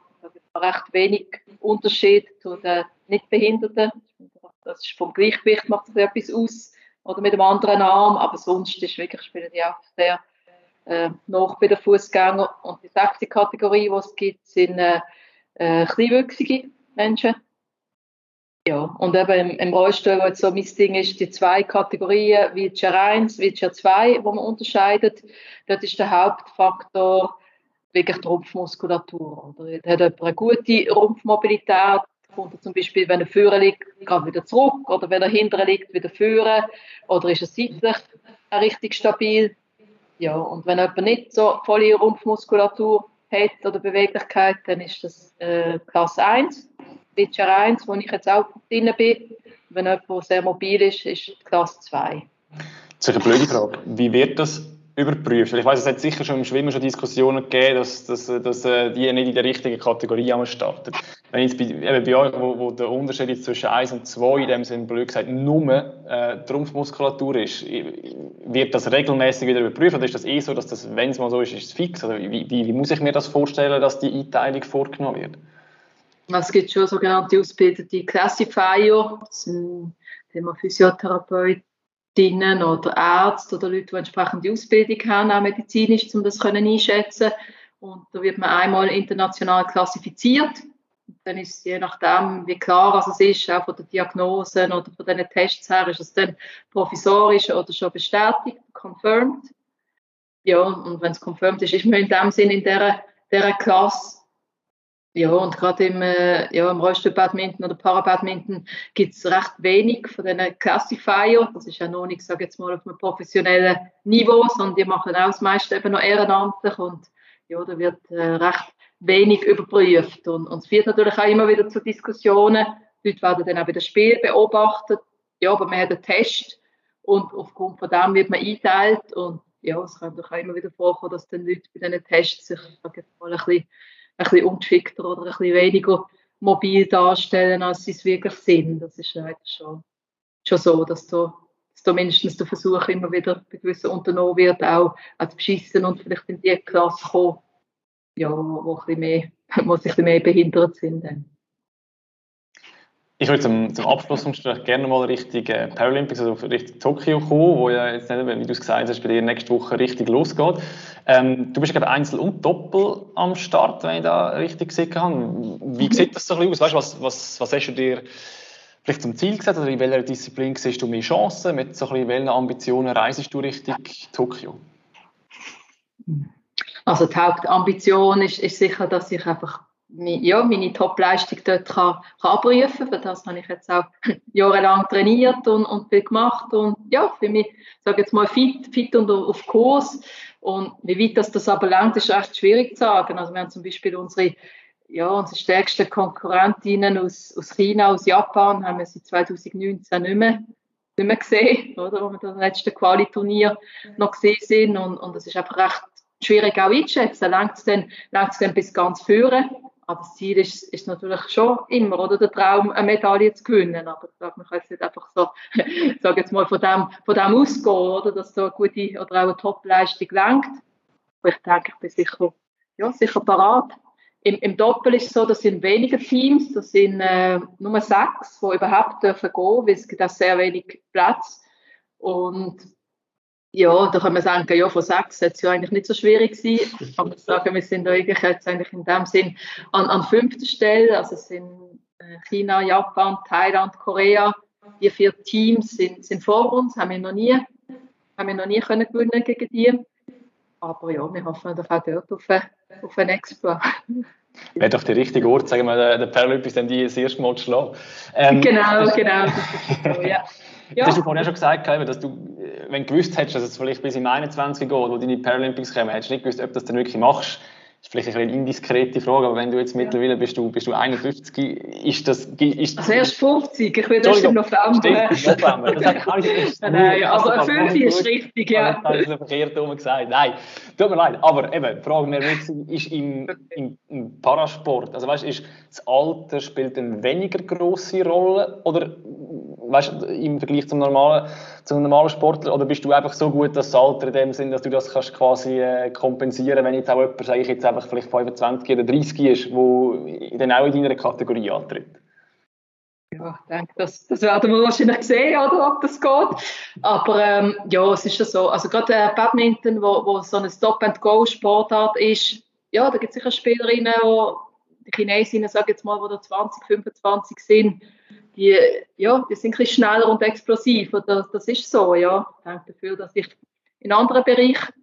Speaker 4: recht wenig Unterschied zu den Nichtbehinderten. Das ist vom Gleichgewicht macht sich etwas aus oder mit dem anderen Arm, aber sonst ist wirklich, spielen die auch sehr äh, noch bei den Fußgängern. Und die sechste Kategorie, die es gibt, sind äh, äh, kleinwüchsige Menschen, ja, und eben im, im Rollstuhl, wo jetzt so mein Ding ist, die zwei Kategorien, Wheelchair 1, Wheelchair 2, wo man unterscheidet, dort ist der Hauptfaktor wirklich die Rumpfmuskulatur. Oder? hat jemand eine gute Rumpfmobilität, kommt er zum Beispiel, wenn er vorne liegt, gerade wieder zurück, oder wenn er hinten liegt, wieder vorne, oder ist er seitlich richtig stabil. Ja, und wenn jemand nicht so volle Rumpfmuskulatur hat oder Beweglichkeit, dann ist das äh, Klasse 1. Witcher 1, wo ich jetzt auch drin bin. Wenn jemand sehr mobil ist, ist Klasse 2.
Speaker 3: Das ist eine blöde Frage. Wie wird das überprüft? Ich weiß, es hat sicher schon im Schwimmen schon Diskussionen gegeben, dass, dass, dass äh, die nicht in der richtigen Kategorie starten. Wenn jetzt bei, eben bei euch, wo, wo der Unterschied zwischen 1 und 2 in dem Sinne blöd gesagt nur äh, die Rumpfmuskulatur ist, wird das regelmäßig wieder überprüft oder ist das eh so, dass das, wenn es mal so ist, ist es fix? Oder wie, wie, wie muss ich mir das vorstellen, dass die Einteilung vorgenommen wird?
Speaker 4: Es gibt schon sogenannte ausgebildete Classifier, das sind Thema Physiotherapeutinnen oder Ärzte oder Leute, die entsprechende Ausbildung haben, auch medizinisch, um das können einschätzen Und da wird man einmal international klassifiziert. Und dann ist je nachdem, wie klar es ist, auch von den Diagnosen oder von den Tests her, ist es dann provisorisch oder schon bestätigt, confirmed. ja, und wenn es confirmed ist, ist man in dem Sinn in dieser, dieser Klasse. Ja, und gerade im, äh, ja, im Rollstuhl-Badminton oder Parabadminton gibt es recht wenig von diesen Classifier. Das ist ja noch nicht, sage jetzt mal, auf einem professionellen Niveau, sondern die machen auch das meiste eben noch ehrenamtlich und ja, da wird äh, recht wenig überprüft. Und, und es führt natürlich auch immer wieder zu Diskussionen. Die Leute werden dann auch dem Spiel beobachtet. Ja, aber man hat einen Test und aufgrund von dem wird man eingeteilt und ja, es kann doch auch immer wieder vorkommen, dass dann Leute bei diesen Tests sich sage ich mal, ein bisschen, ein bisschen ungeschickter oder ein bisschen weniger mobil darstellen, als sie es wirklich sind. Das ist leider schon, schon so, dass da, dass da mindestens der Versuch immer wieder bei gewissen unternommen wird, auch zu beschissen und vielleicht in die Klasse kommen, ja, wo, wo, ein bisschen mehr, wo sich ein bisschen mehr behindert sind. Dann.
Speaker 3: Ich würde zum, zum Abschluss gerne mal Richtung äh, Paralympics, also Richtung Tokio kommen, wo ja jetzt nicht, wie du es gesagt hast, bei dir nächste Woche richtig losgeht. Ähm, du bist ja gerade Einzel und Doppel am Start, wenn ich da richtig gesehen habe. Wie sieht das so ein bisschen aus? Weißt, was, was, was hast du dir vielleicht zum Ziel gesetzt oder in welcher Disziplin siehst du mehr Chancen? Mit so ein welchen Ambitionen reisest du Richtung Tokio?
Speaker 4: Also die Hauptambition ist, ist sicher, dass ich einfach ja, meine Top-Leistung dort kann, kann abrufen. Für das habe ich jetzt auch jahrelang trainiert und, und viel gemacht und ja, für mich, sage jetzt mal, fit, fit und auf Kurs. Und wie weit das, das aber langt, ist recht schwierig zu sagen. Also wir haben zum Beispiel unsere, ja, unsere stärksten Konkurrentinnen aus, aus China, aus Japan, haben wir seit 2019 nicht mehr, nicht mehr gesehen, oder, wo wir das letzte Quali-Turnier noch gesehen sind und, und das ist einfach recht schwierig auch einzuschätzen. Langt es dann, dann bis ganz führen? Aber das Ziel ist, ist natürlich schon immer, oder der Traum, eine Medaille zu gewinnen. Aber ich glaube, man kann jetzt nicht einfach so, sage jetzt mal, von dem, von dem ausgehen, oder, dass so eine gute oder auch eine Top-Leistung lenkt. Aber ich denke, ich bin sicher, ja, sicher parat. Im, Im Doppel ist es so, das sind weniger Teams, das sind äh, nur sechs, die überhaupt dürfen gehen, weil es gibt auch sehr wenig Platz. Und ja, da kann man sagen, ja, von sechs hätte es ja eigentlich nicht so schwierig. Aber ich sagen, wir sind eigentlich jetzt eigentlich in dem Sinn an, an fünfter Stelle. Also es sind äh, China, Japan, Thailand, Korea. Die vier Teams sind, sind vor uns, haben wir noch nie, haben wir noch nie können gewinnen gegen die. Aber ja, wir hoffen doch auch dort auf, auf einen Exploit.
Speaker 3: Wäre doch der richtige Ort, sagen wir, der, Paralympics, dann die das erste Mal zu schlagen. Ähm,
Speaker 4: genau, genau. So, ja.
Speaker 3: Ja. Das hast du vorhin schon gesagt, dass du, äh, wenn du gewusst hättest, dass es vielleicht bis im 21 geht, wo deine Paralympics kommen, hättest du nicht gewusst, ob du das dann wirklich machst ist vielleicht eine indiskrete Frage, aber wenn du jetzt mittlerweile bist, du, bist du 51, ist das... Ist
Speaker 4: also erst 50, ich will erst im November.
Speaker 3: Stimmt, November. Das
Speaker 4: ist Nein, aber 5 ist richtig, ja.
Speaker 3: Das ist verkehrt rum gesagt. Nein, tut mir leid. Aber eben, die Frage mehr ist im, im, im Parasport, also weißt, ist das Alter spielt eine weniger grosse Rolle oder weißt, im Vergleich zum normalen, zum normalen Sportler? Oder bist du einfach so gut, dass das Alter in dem Sinn, dass du das kannst quasi äh, kompensieren wenn jetzt auch jemand, sage ich jetzt einfach vielleicht 25 oder 30 ist, der dann auch in deiner Kategorie antritt?
Speaker 4: Ja, ich denke, das, das werden wir wahrscheinlich sehen, oder, ob das geht. Aber ähm, ja, es ist ja so. Also gerade äh, Badminton, wo, wo so eine Stop-and-Go-Sportart ist, ja, da gibt es sicher Spielerinnen, die die Chinesinnen, sage jetzt mal, die 20, 25 sind, die, ja, die sind ein bisschen schneller und explosiver. Das, das ist so, ja. Ich denke dafür, dass ich in anderen Bereichen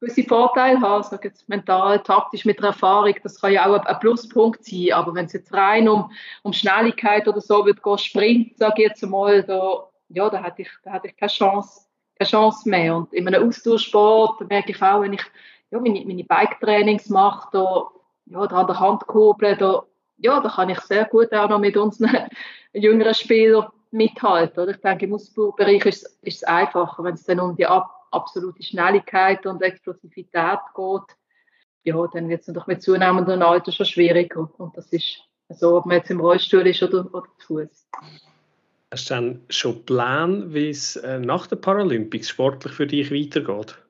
Speaker 4: gewisse Vorteile habe, sage jetzt mental, taktisch, mit der Erfahrung, das kann ja auch ein, Pluspunkt sein, aber wenn es jetzt rein um, um Schnelligkeit oder so wird gehen, Sprint, sage ich jetzt mal, da, ja, da hätte ich, da hätte ich keine Chance, Chance mehr. Und in einem Ausdauersport merke ich auch, wenn ich ja, meine, meine Bike-Trainings mache, da, ja, da an der Hand kurbeln, da, ja, da kann ich sehr gut auch noch mit unseren jüngeren Spielern mithalten. Oder? Ich denke, im Ausbaubereich ist, ist es einfacher, wenn es dann um die ab, absolute Schnelligkeit und Explosivität geht. Ja, dann wird es natürlich mit zunehmendem Alter schon schwieriger. Und das ist so, ob man jetzt im Rollstuhl ist oder, oder zu Fuß.
Speaker 2: Hast du dann schon Plan, wie es äh, nach den Paralympics sportlich für dich weitergeht?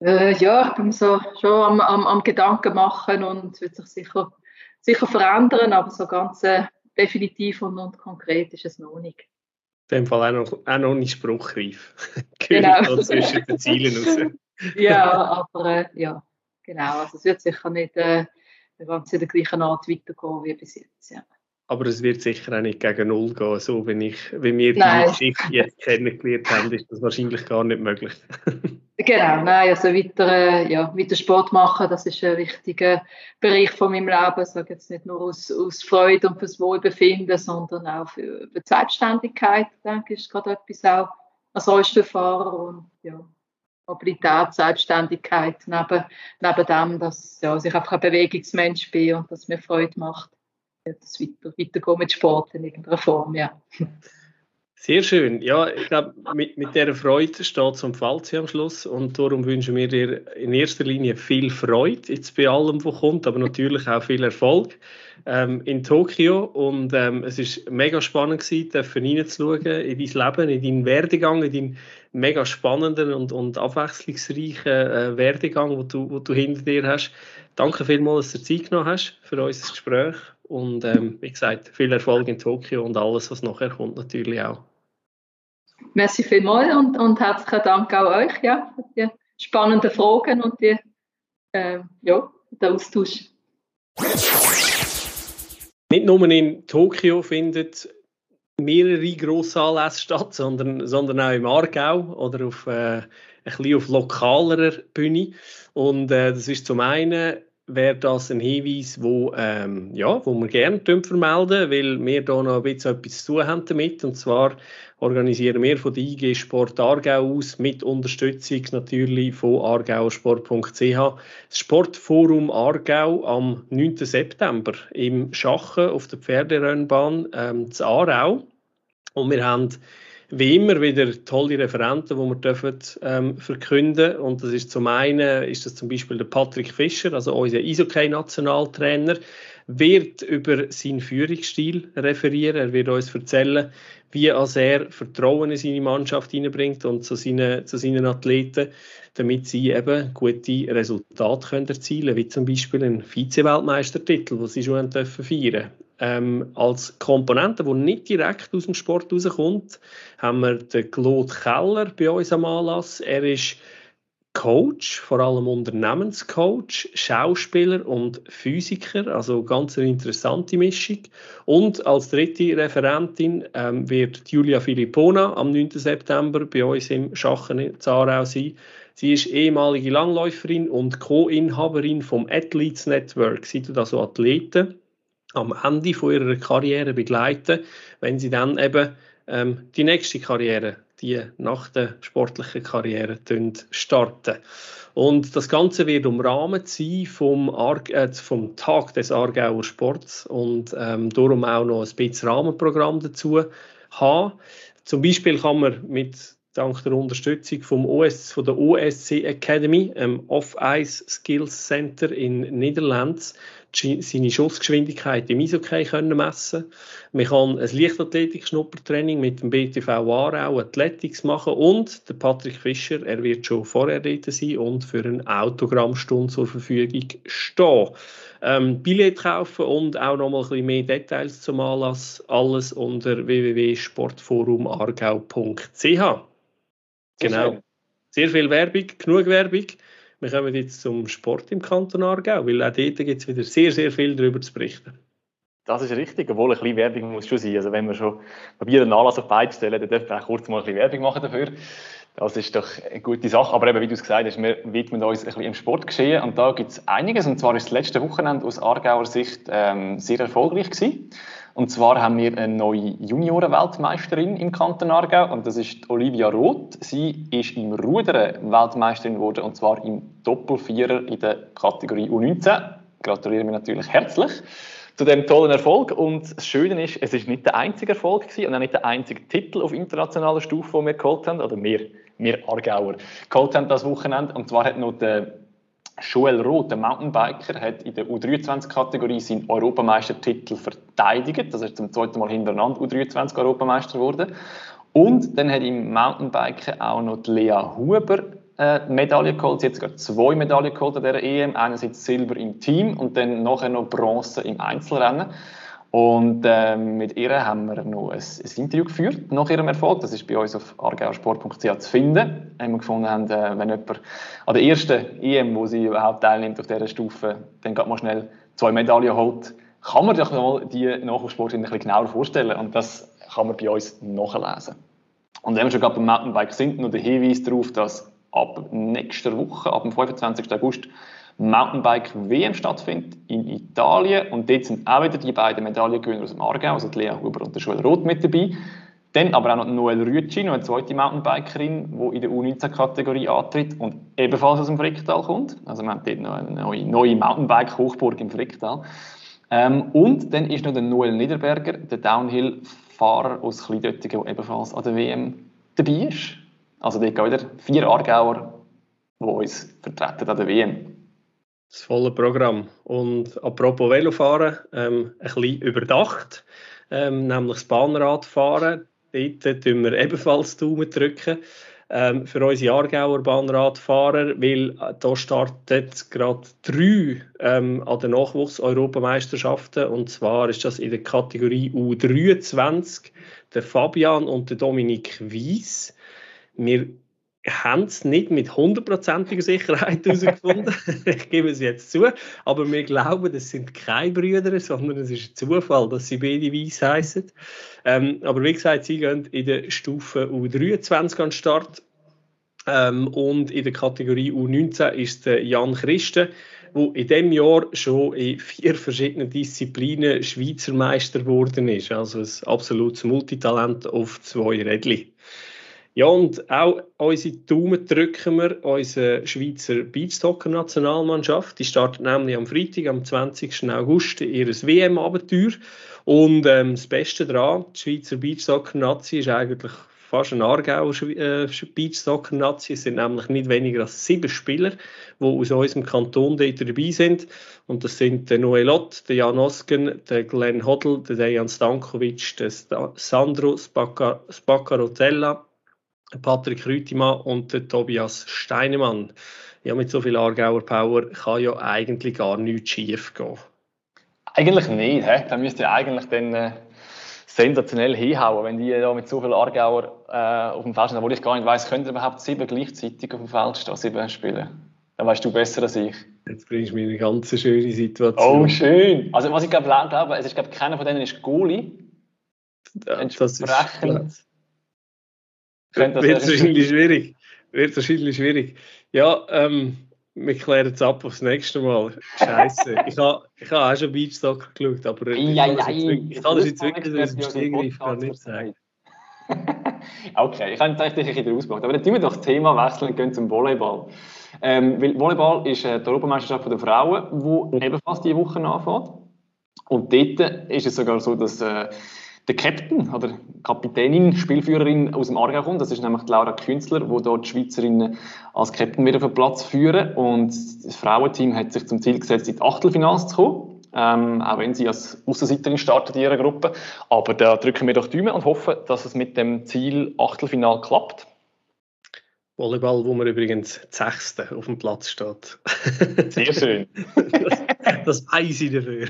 Speaker 4: Äh, ja, ich bin so schon am, am, am Gedanken machen und es wird sich sicher, sicher verändern, aber so ganz äh, definitiv und, und konkret ist es noch nicht.
Speaker 2: In dem Fall auch noch, auch noch nicht spruchreif.
Speaker 4: genau.
Speaker 2: zwischen den Zielen raus.
Speaker 4: ja, aber äh, ja, genau. Also es wird sicher nicht äh, ganz in der gleichen Art weitergehen wie bis jetzt. Ja.
Speaker 2: Aber es wird sicher auch nicht gegen Null gehen. So, wenn, ich, wenn wir die Geschichte jetzt kennengelernt haben, ist das wahrscheinlich gar nicht möglich.
Speaker 4: Genau, nein, also weiter, ja, weiter Sport machen, das ist ein wichtiger Bereich von meinem Leben. Ich sage jetzt nicht nur aus, aus Freude und fürs Wohlbefinden, sondern auch für, für die Selbstständigkeit, denke ich, ist gerade etwas auch als Rollstuhlfahrer und ja, Mobilität, Selbstständigkeit, neben, neben dem, dass ja, ich einfach ein Bewegungsmensch bin und das mir Freude macht, das weiter, weitergehen mit Sport in irgendeiner Form, ja.
Speaker 2: Sehr schön. Ja, ich glaube, mit, mit dieser Freude steht zum Fallzi am Schluss und darum wünschen wir dir in erster Linie viel Freude jetzt bei allem, was kommt, aber natürlich auch viel Erfolg ähm, in Tokio und ähm, es ist mega spannend gewesen, reinzuschauen in dein Leben, in deinen Werdegang, in deinen mega spannenden und, und abwechslungsreichen äh, Werdegang, wo du, wo du hinter dir hast. Danke vielmals, dass du Zeit genommen hast für unser Gespräch und ähm, wie gesagt, viel Erfolg in Tokio und alles, was nachher kommt, natürlich auch.
Speaker 4: Merci vielmals und, und herzlichen Dank auch euch ja, für die spannenden Fragen und die, äh, ja, den Austausch.
Speaker 2: Nicht nur in Tokio findet mehrere grosse Anlässe statt, sondern, sondern auch im Aargau oder auf, äh, ein bisschen auf lokalerer Bühne. Und äh, das ist zum einen wäre das ein Hinweis, wo, ähm, ja, wo wir gerne vermelden, weil wir da noch ein bisschen etwas zu tun haben damit. Und zwar organisieren wir von der IG Sport Aargau aus mit Unterstützung natürlich von aargauersport.ch das Sportforum Aargau am 9. September im Schachen auf der Pferderennbahn ähm, zu Aarau. Und wir haben wie immer wieder tolle Referenten, die wir dürfen, ähm, verkünden Und das ist zum einen ist das zum Beispiel der Patrick Fischer, also unser Eishockey-Nationaltrainer, wird über seinen Führungsstil referieren. Er wird uns erzählen, wie er Vertrauen in seine Mannschaft hineinbringt und zu seinen, zu seinen Athleten, damit sie eben gute Resultate können erzielen können, wie zum Beispiel einen Vize-Weltmeistertitel, den sie schon dürfen feiern ähm, als Komponente, die nicht direkt aus dem Sport rauskommt, haben wir den Claude Keller bei uns am Anlass. Er ist Coach, vor allem Unternehmenscoach, Schauspieler und Physiker, also ganz eine interessante Mischung. Und als dritte Referentin ähm, wird Julia Filippona am 9. September bei uns im Schachen in Zarau sein. Sie ist ehemalige Langläuferin und Co-Inhaberin vom Athletes Network. Sie tut also Athleten am Ende von ihrer Karriere begleiten, wenn sie dann eben ähm, die nächste Karriere, die nach der sportlichen Karriere starten. Und das Ganze wird umrahmt sein vom, Ar äh, vom Tag des Aargauer Sports und ähm, darum auch noch ein bisschen Rahmenprogramm dazu haben. Zum Beispiel kann man mit dank der Unterstützung vom OS, von der OSC Academy, ähm, Off-Ice Skills Center in Niederlanden, seine Schussgeschwindigkeit im Eishockey können messen Man kann ein Leichtathletik-Schnuppertraining mit dem BTV Aarau Athletics machen und der Patrick Fischer, er wird schon vorher dort sein und für eine Autogrammstunde zur Verfügung stehen. Ähm, Billett kaufen und auch noch mal ein bisschen mehr Details zum Anlass, alles unter www.sportforumargau.ch. Genau. Sehr viel Werbung, genug Werbung. Wir kommen jetzt zum Sport im Kanton Aargau, weil auch dort gibt es wieder sehr, sehr viel darüber zu berichten.
Speaker 3: Das ist richtig, obwohl ein bisschen Werbung muss schon sein. Also wenn wir schon probieren, einen Anlass auf beide stellen, dann dürfen wir auch kurz mal ein bisschen Werbung machen dafür. Das ist doch eine gute Sache. Aber eben, wie du es gesagt hast, wir widmen uns ein bisschen im Sportgeschehen. Und da gibt es einiges. Und zwar ist das letzte Wochenende aus Aargauer Sicht ähm, sehr erfolgreich gewesen. Und zwar haben wir eine neue Junioren-Weltmeisterin im Kanton Aargau und das ist Olivia Roth. Sie ist im Rudern Weltmeisterin geworden und zwar im Doppelvierer in der Kategorie U19. Gratulieren wir natürlich herzlich zu dem tollen Erfolg. Und das Schöne ist, es ist nicht der einzige Erfolg gewesen und auch nicht der einzige Titel auf internationaler Stufe, den wir geholt haben, oder wir, wir Aargauer geholt haben das Wochenende. Und zwar hat noch der Joel Roth, der Mountainbiker, hat in der U23-Kategorie seinen Europameistertitel verteidigt. Das ist zum zweiten Mal hintereinander U23-Europameister geworden. Und dann hat im Mountainbiken auch noch die Lea Huber äh, Medaille geholt. Sie hat sogar zwei Medaillen geholt an dieser EM. Einerseits Silber im Team und dann nachher noch Bronze im Einzelrennen. Und äh, mit ihr haben wir noch ein, ein, Interview geführt nach ihrem Erfolg. Das ist bei uns auf argauersport.ch zu finden. Haben wir gefunden, haben, äh, wenn jemand an der ersten EM, wo sie überhaupt teilnimmt auf dieser Stufe, dann geht mal schnell zwei Medaillen holt, kann man sich mal die Nachwuchssportlerin ein bisschen genauer vorstellen. Und das kann man bei uns nachlesen. Und wenn wir schon gerade beim Mountainbike sind, noch der Hinweis darauf, dass ab nächster Woche, ab dem 25. August, Mountainbike WM stattfindet in Italien. Und dort sind auch wieder die beiden Medaillengewinner aus dem Aargau, also Lea Huber und der Joel Roth mit dabei. Dann aber auch noch Noel Rütschi, noch eine zweite Mountainbikerin, die in der U19-Kategorie antritt und ebenfalls aus dem Fricktal kommt. Also wir haben dort noch eine neue, neue Mountainbike-Hochburg im Fricktal. Ähm, und dann ist noch der Noel Niederberger, der Downhill-Fahrer aus Kleidöttigen, der ebenfalls an der WM dabei ist. Also dort gehen wieder vier Aargauer, die uns vertreten an der WM.
Speaker 2: Das volle Programm. Und apropos Velofahren, ähm, ein bisschen überdacht, ähm, nämlich das Bahnradfahren. Dort drücken wir ebenfalls Daumen drücken ähm, für unsere Aargauer Bahnradfahrer, weil äh, da startet gerade drei ähm, an den Nachwuchs-Europameisterschaften und zwar ist das in der Kategorie U23 der Fabian und der Dominik Wies. Wir haben es nicht mit hundertprozentiger Sicherheit herausgefunden. ich gebe es jetzt zu. Aber wir glauben, das sind keine Brüder, sondern es ist Zufall, dass sie beide Weiss heißen. Ähm, aber wie gesagt, sie gehen in der Stufe U23 an den Start. Ähm, und in der Kategorie U19 ist der Jan Christen, der in diesem Jahr schon in vier verschiedenen Disziplinen Schweizer Meister geworden ist. Also ein absolutes Multitalent auf zwei Rädchen. Ja, und auch unsere Daumen drücken wir unserer Schweizer Beachsoccer-Nationalmannschaft. Die startet nämlich am Freitag, am 20. August, ihr WM-Abenteuer. Und ähm, das Beste daran, die Schweizer Beachsoccer-Nazi ist eigentlich fast ein Aargauer äh, Beachsoccer-Nazi. Es sind nämlich nicht weniger als sieben Spieler, die aus unserem Kanton dabei sind. Und das sind der Noel Ott, der Jan Osken, der Glenn Hoddle, der Dejan Stankovic, der Sandro Spaccarotella, Patrick Rütimann und der Tobias Steinemann. Ja, mit so viel Aargauer Power kann ja eigentlich gar nichts schief gehen.
Speaker 3: Eigentlich nicht. He? Da müsste ja eigentlich dann äh, sensationell hinhauen, wenn die da mit so viel Aargauer äh, auf dem Feld stehen. Obwohl ich gar nicht weiss, können überhaupt sieben gleichzeitig auf dem Feld stehen, sieben spielen? Dann weißt du besser als ich.
Speaker 2: Jetzt bringst du mir eine ganz schöne Situation.
Speaker 3: Oh, schön. Also was ich glaube, glaube es ist glaube keiner von denen ist Goalie.
Speaker 2: Ja, das ist wird wahrscheinlich schwierig. Wird wahrscheinlich schwierig. Ja, ähm, wir klären es ab aufs nächste Mal. Scheiße. ich habe ich ha auch schon Beachsoccer geschaut, aber ich,
Speaker 3: ja,
Speaker 2: ja, ich kann das jetzt wirklich aus dem Stegreif gar nicht sagen.
Speaker 3: okay, ich habe eigentlich ein bisschen ausgemacht. Aber dann tun wir doch das Thema wechseln und gehen zum Volleyball. Ähm, weil Volleyball ist äh, die Europameisterschaft der Frauen, die ebenfalls diese Woche anfängt. Und dort ist es sogar so, dass äh, der Captain oder Kapitänin, Spielführerin aus dem Aargau kommt. Das ist nämlich Laura Künstler, die dort die Schweizerinnen als Captain wieder auf den Platz führen. Und das Frauenteam hat sich zum Ziel gesetzt, in die Achtelfinals zu kommen. Ähm, auch wenn sie als Außenseiterin startet in ihrer Gruppe. Aber da drücken wir doch Daumen und hoffen, dass es mit dem Ziel Achtelfinal klappt.
Speaker 2: Volleyball, wo man übrigens Sechste auf dem Platz steht.
Speaker 3: Sehr schön.
Speaker 2: das, das weiß ich dafür.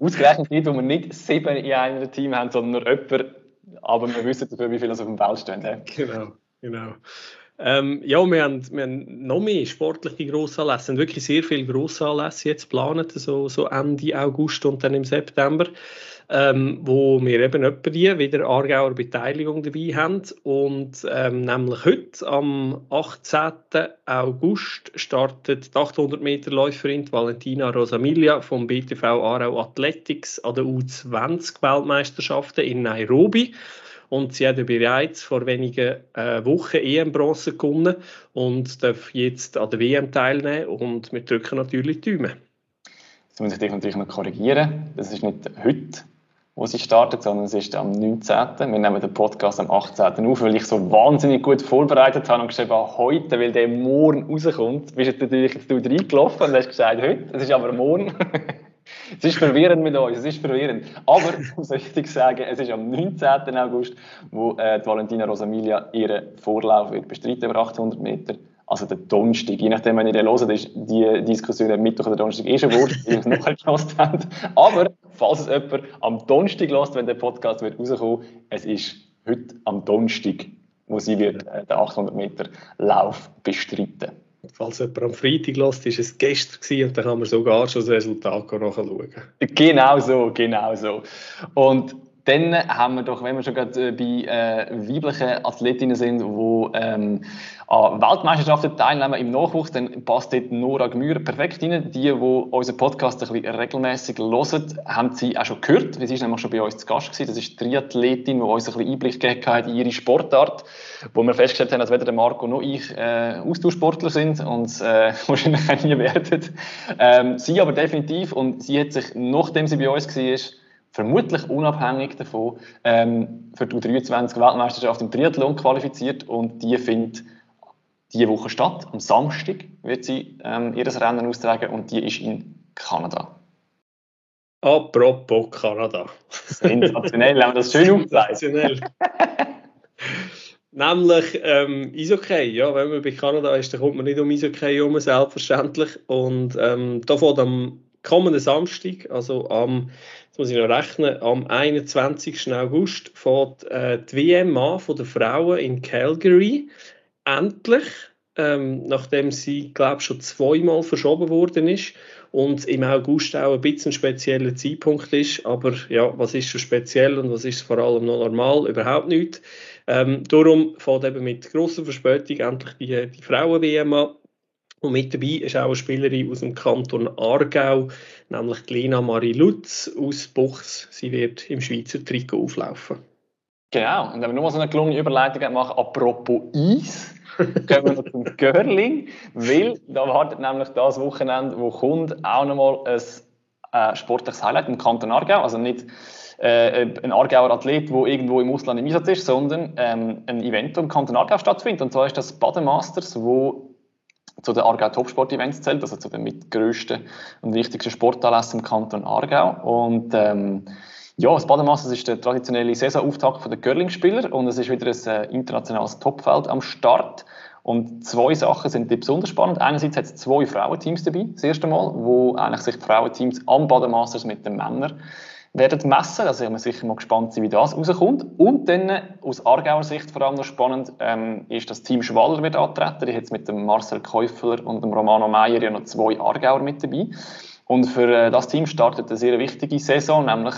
Speaker 3: Ausgerechnet nicht, wo wir nicht sieben in einem Team haben, sondern nur jemand. Aber wir wissen dafür, wie viele auf dem Feld stehen.
Speaker 2: Genau, genau. Ähm, ja, wir haben, wir haben noch mehr sportliche Grossanlässe. Wir haben wirklich sehr viele Grossanlässe jetzt geplant, so, so Ende August und dann im September ähm, wo wir eben etwa wieder Aargauer Beteiligung dabei haben. Und ähm, nämlich heute, am 18. August, startet die 800 Meter Läuferin Valentina Rosamilia vom BTV Aarau Athletics an der U20-Weltmeisterschaften in Nairobi. Und sie hat bereits vor wenigen äh, Wochen EM-Bronze gewonnen und darf jetzt an der WM teilnehmen. Und wir drücken natürlich die Daumen.
Speaker 3: Jetzt muss ich dich natürlich noch korrigieren. Das ist nicht heute, wo sie startet, sondern es ist am 19. Wir nehmen den Podcast am 18. auf, weil ich so wahnsinnig gut vorbereitet habe und geschrieben habe, heute, weil der morgen rauskommt, bist du natürlich jetzt reingelaufen und hast gesagt, heute, es ist aber morgen. es ist verwirrend mit uns, es ist verwirrend. Aber, muss ich richtig sagen, es ist am 19. August, wo äh, Valentina Rosamilia ihren Vorlauf wird bestreiten über 800 Meter also der Donnerstag, je nachdem, wenn ihr den hört, ist die Diskussion am Mittwoch oder Donnerstag eh schon wurscht, die es nachher gehört haben. Aber falls es jemand am Donnerstag lässt, wenn der Podcast wird rauskommen, es ist heute am Donnerstag, wo sie wird äh, den 800 Meter Lauf bestreiten.
Speaker 2: Falls jemand am Freitag lässt, ist es gestern und dann kann man sogar schon das Resultat nachschauen.
Speaker 3: Genau so, genau so. Und dann haben wir doch, wenn wir schon gerade äh, bei äh, weiblichen Athletinnen sind, die ähm, an Weltmeisterschaften teilnehmen im Nachwuchs, dann passt dort Nora Gmür perfekt rein. Die, die unseren Podcast ein bisschen regelmäßig hören, haben sie auch schon gehört. Sie ist nämlich schon bei uns zu Gast gewesen. Das ist die Triathletin, die uns ein bisschen Einblick gegeben hat in ihre Sportart, wo wir festgestellt haben, dass weder der Marco noch ich äh, Austauschsportler sind und äh, wahrscheinlich auch nie werden. Ähm, sie aber definitiv und sie hat sich, nachdem sie bei uns war, vermutlich unabhängig davon, ähm, für die U23-Weltmeisterschaft im Triathlon qualifiziert und die findet diese Woche statt. Am Samstag wird sie ähm, ihr Rennen austragen und die ist in Kanada.
Speaker 2: Apropos Kanada.
Speaker 3: Sensationell, haben wir das schön
Speaker 2: umgeleitet. Nämlich ähm, Eishockey. Ja, wenn man bei Kanada ist, dann kommt man nicht um Eishockey herum, selbstverständlich. Und ähm, da fährt am kommenden Samstag, also am jetzt muss ich noch rechnen, am 21. August fährt äh, die WM an von den Frauen in Calgary. Endlich, ähm, nachdem sie, glaube ich, schon zweimal verschoben worden ist und im August auch ein bisschen ein spezieller Zeitpunkt ist. Aber ja, was ist so speziell und was ist vor allem noch normal? Überhaupt nicht. Ähm, darum fährt eben mit grosser Verspätung endlich die, die Frauen-WM an. Und mit dabei ist auch eine Spielerin aus dem Kanton Aargau, nämlich Lena Marie Lutz aus Buchs. Sie wird im Schweizer Trikot auflaufen.
Speaker 3: Genau, und wenn wir nur so eine gelungene Überleitung machen, apropos Eis, gehen wir noch zum Görling, weil da wartet nämlich das Wochenende, wo kommt, auch nochmal ein äh, sportliches Highlight im Kanton Aargau, also nicht äh, ein Aargauer Athlet, der irgendwo im Ausland im Einsatz ist, sondern ähm, ein Event, das im Kanton Aargau stattfindet. Und zwar ist das Bademasters, wo zu den Aargau Topsport Events zählt, also zu den mitgrößten und wichtigsten Sportanlässen im Kanton Aargau. Und ähm, ja, das Bademasters ist der traditionelle Saisonauftakt der Curling-Spieler und es ist wieder ein äh, internationales Topfeld am Start. Und zwei Sachen sind besonders spannend. Einerseits hat es zwei Frauenteams dabei, das erste Mal, wo eigentlich sich die Frauenteams am Bademasters mit den Männern werden messen. Also ich bin sicher mal gespannt, wie das rauskommt. Und dann aus Aargauer Sicht vor allem noch spannend ähm, ist, dass Team Schwaller wird antreten. Hat jetzt mit dem Marcel Käufler und dem Romano Meyer ja noch zwei Aargauer mit dabei. Und für äh, das Team startet eine sehr wichtige Saison, nämlich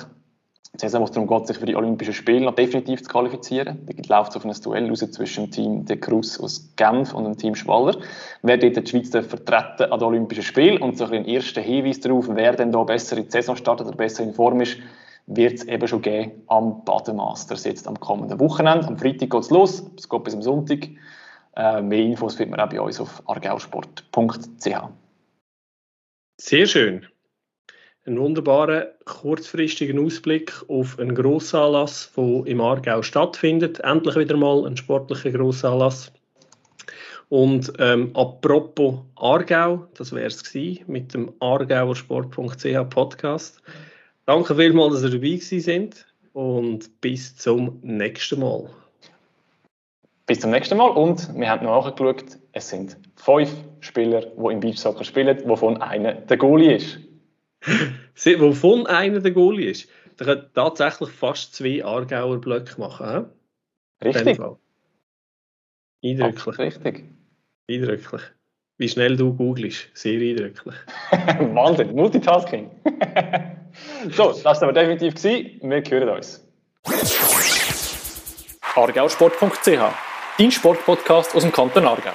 Speaker 3: die Saison, wo es darum geht, sich für die Olympischen Spiele noch definitiv zu qualifizieren. Da läuft es auf ein Duell raus zwischen dem Team De Cruz aus Genf und dem Team Schwaller. Wer dort die Schweiz vertreten an den Olympischen Spielen und so ein erster Hinweis darauf, wer denn da besser in die Saison startet oder besser in Form ist, wird es eben schon geben am Bademasters jetzt am kommenden Wochenende. Am Freitag geht es los, es geht bis am Sonntag. Äh, mehr Infos findet man auch bei uns auf argausport.ch.
Speaker 2: Sehr schön einen wunderbaren kurzfristigen Ausblick auf einen Grossanlass, der im Aargau stattfindet. Endlich wieder mal ein sportlicher Grossanlass. Und ähm, apropos Aargau, das wäre es mit dem Aargauersport.ch Podcast. Danke vielmals, dass ihr dabei sind und bis zum nächsten Mal.
Speaker 3: Bis zum nächsten Mal und wir haben nachgeschaut, es sind fünf Spieler, die im Beachsoccer spielen, wovon einer der Goalie ist.
Speaker 2: Wovon einer der Goalie ist. Der kann tatsächlich fast zwei Aargauer Blöcke machen.
Speaker 3: He? Richtig.
Speaker 2: Eindrücklich.
Speaker 3: richtig.
Speaker 2: Eindrücklich. Wie schnell du googelst. Sehr eindrücklich.
Speaker 3: Wahnsinn. Multitasking. so, das war aber definitiv. Gewesen. Wir hören uns.
Speaker 1: argausport.ch Dein Sportpodcast aus dem Kanton Aargau.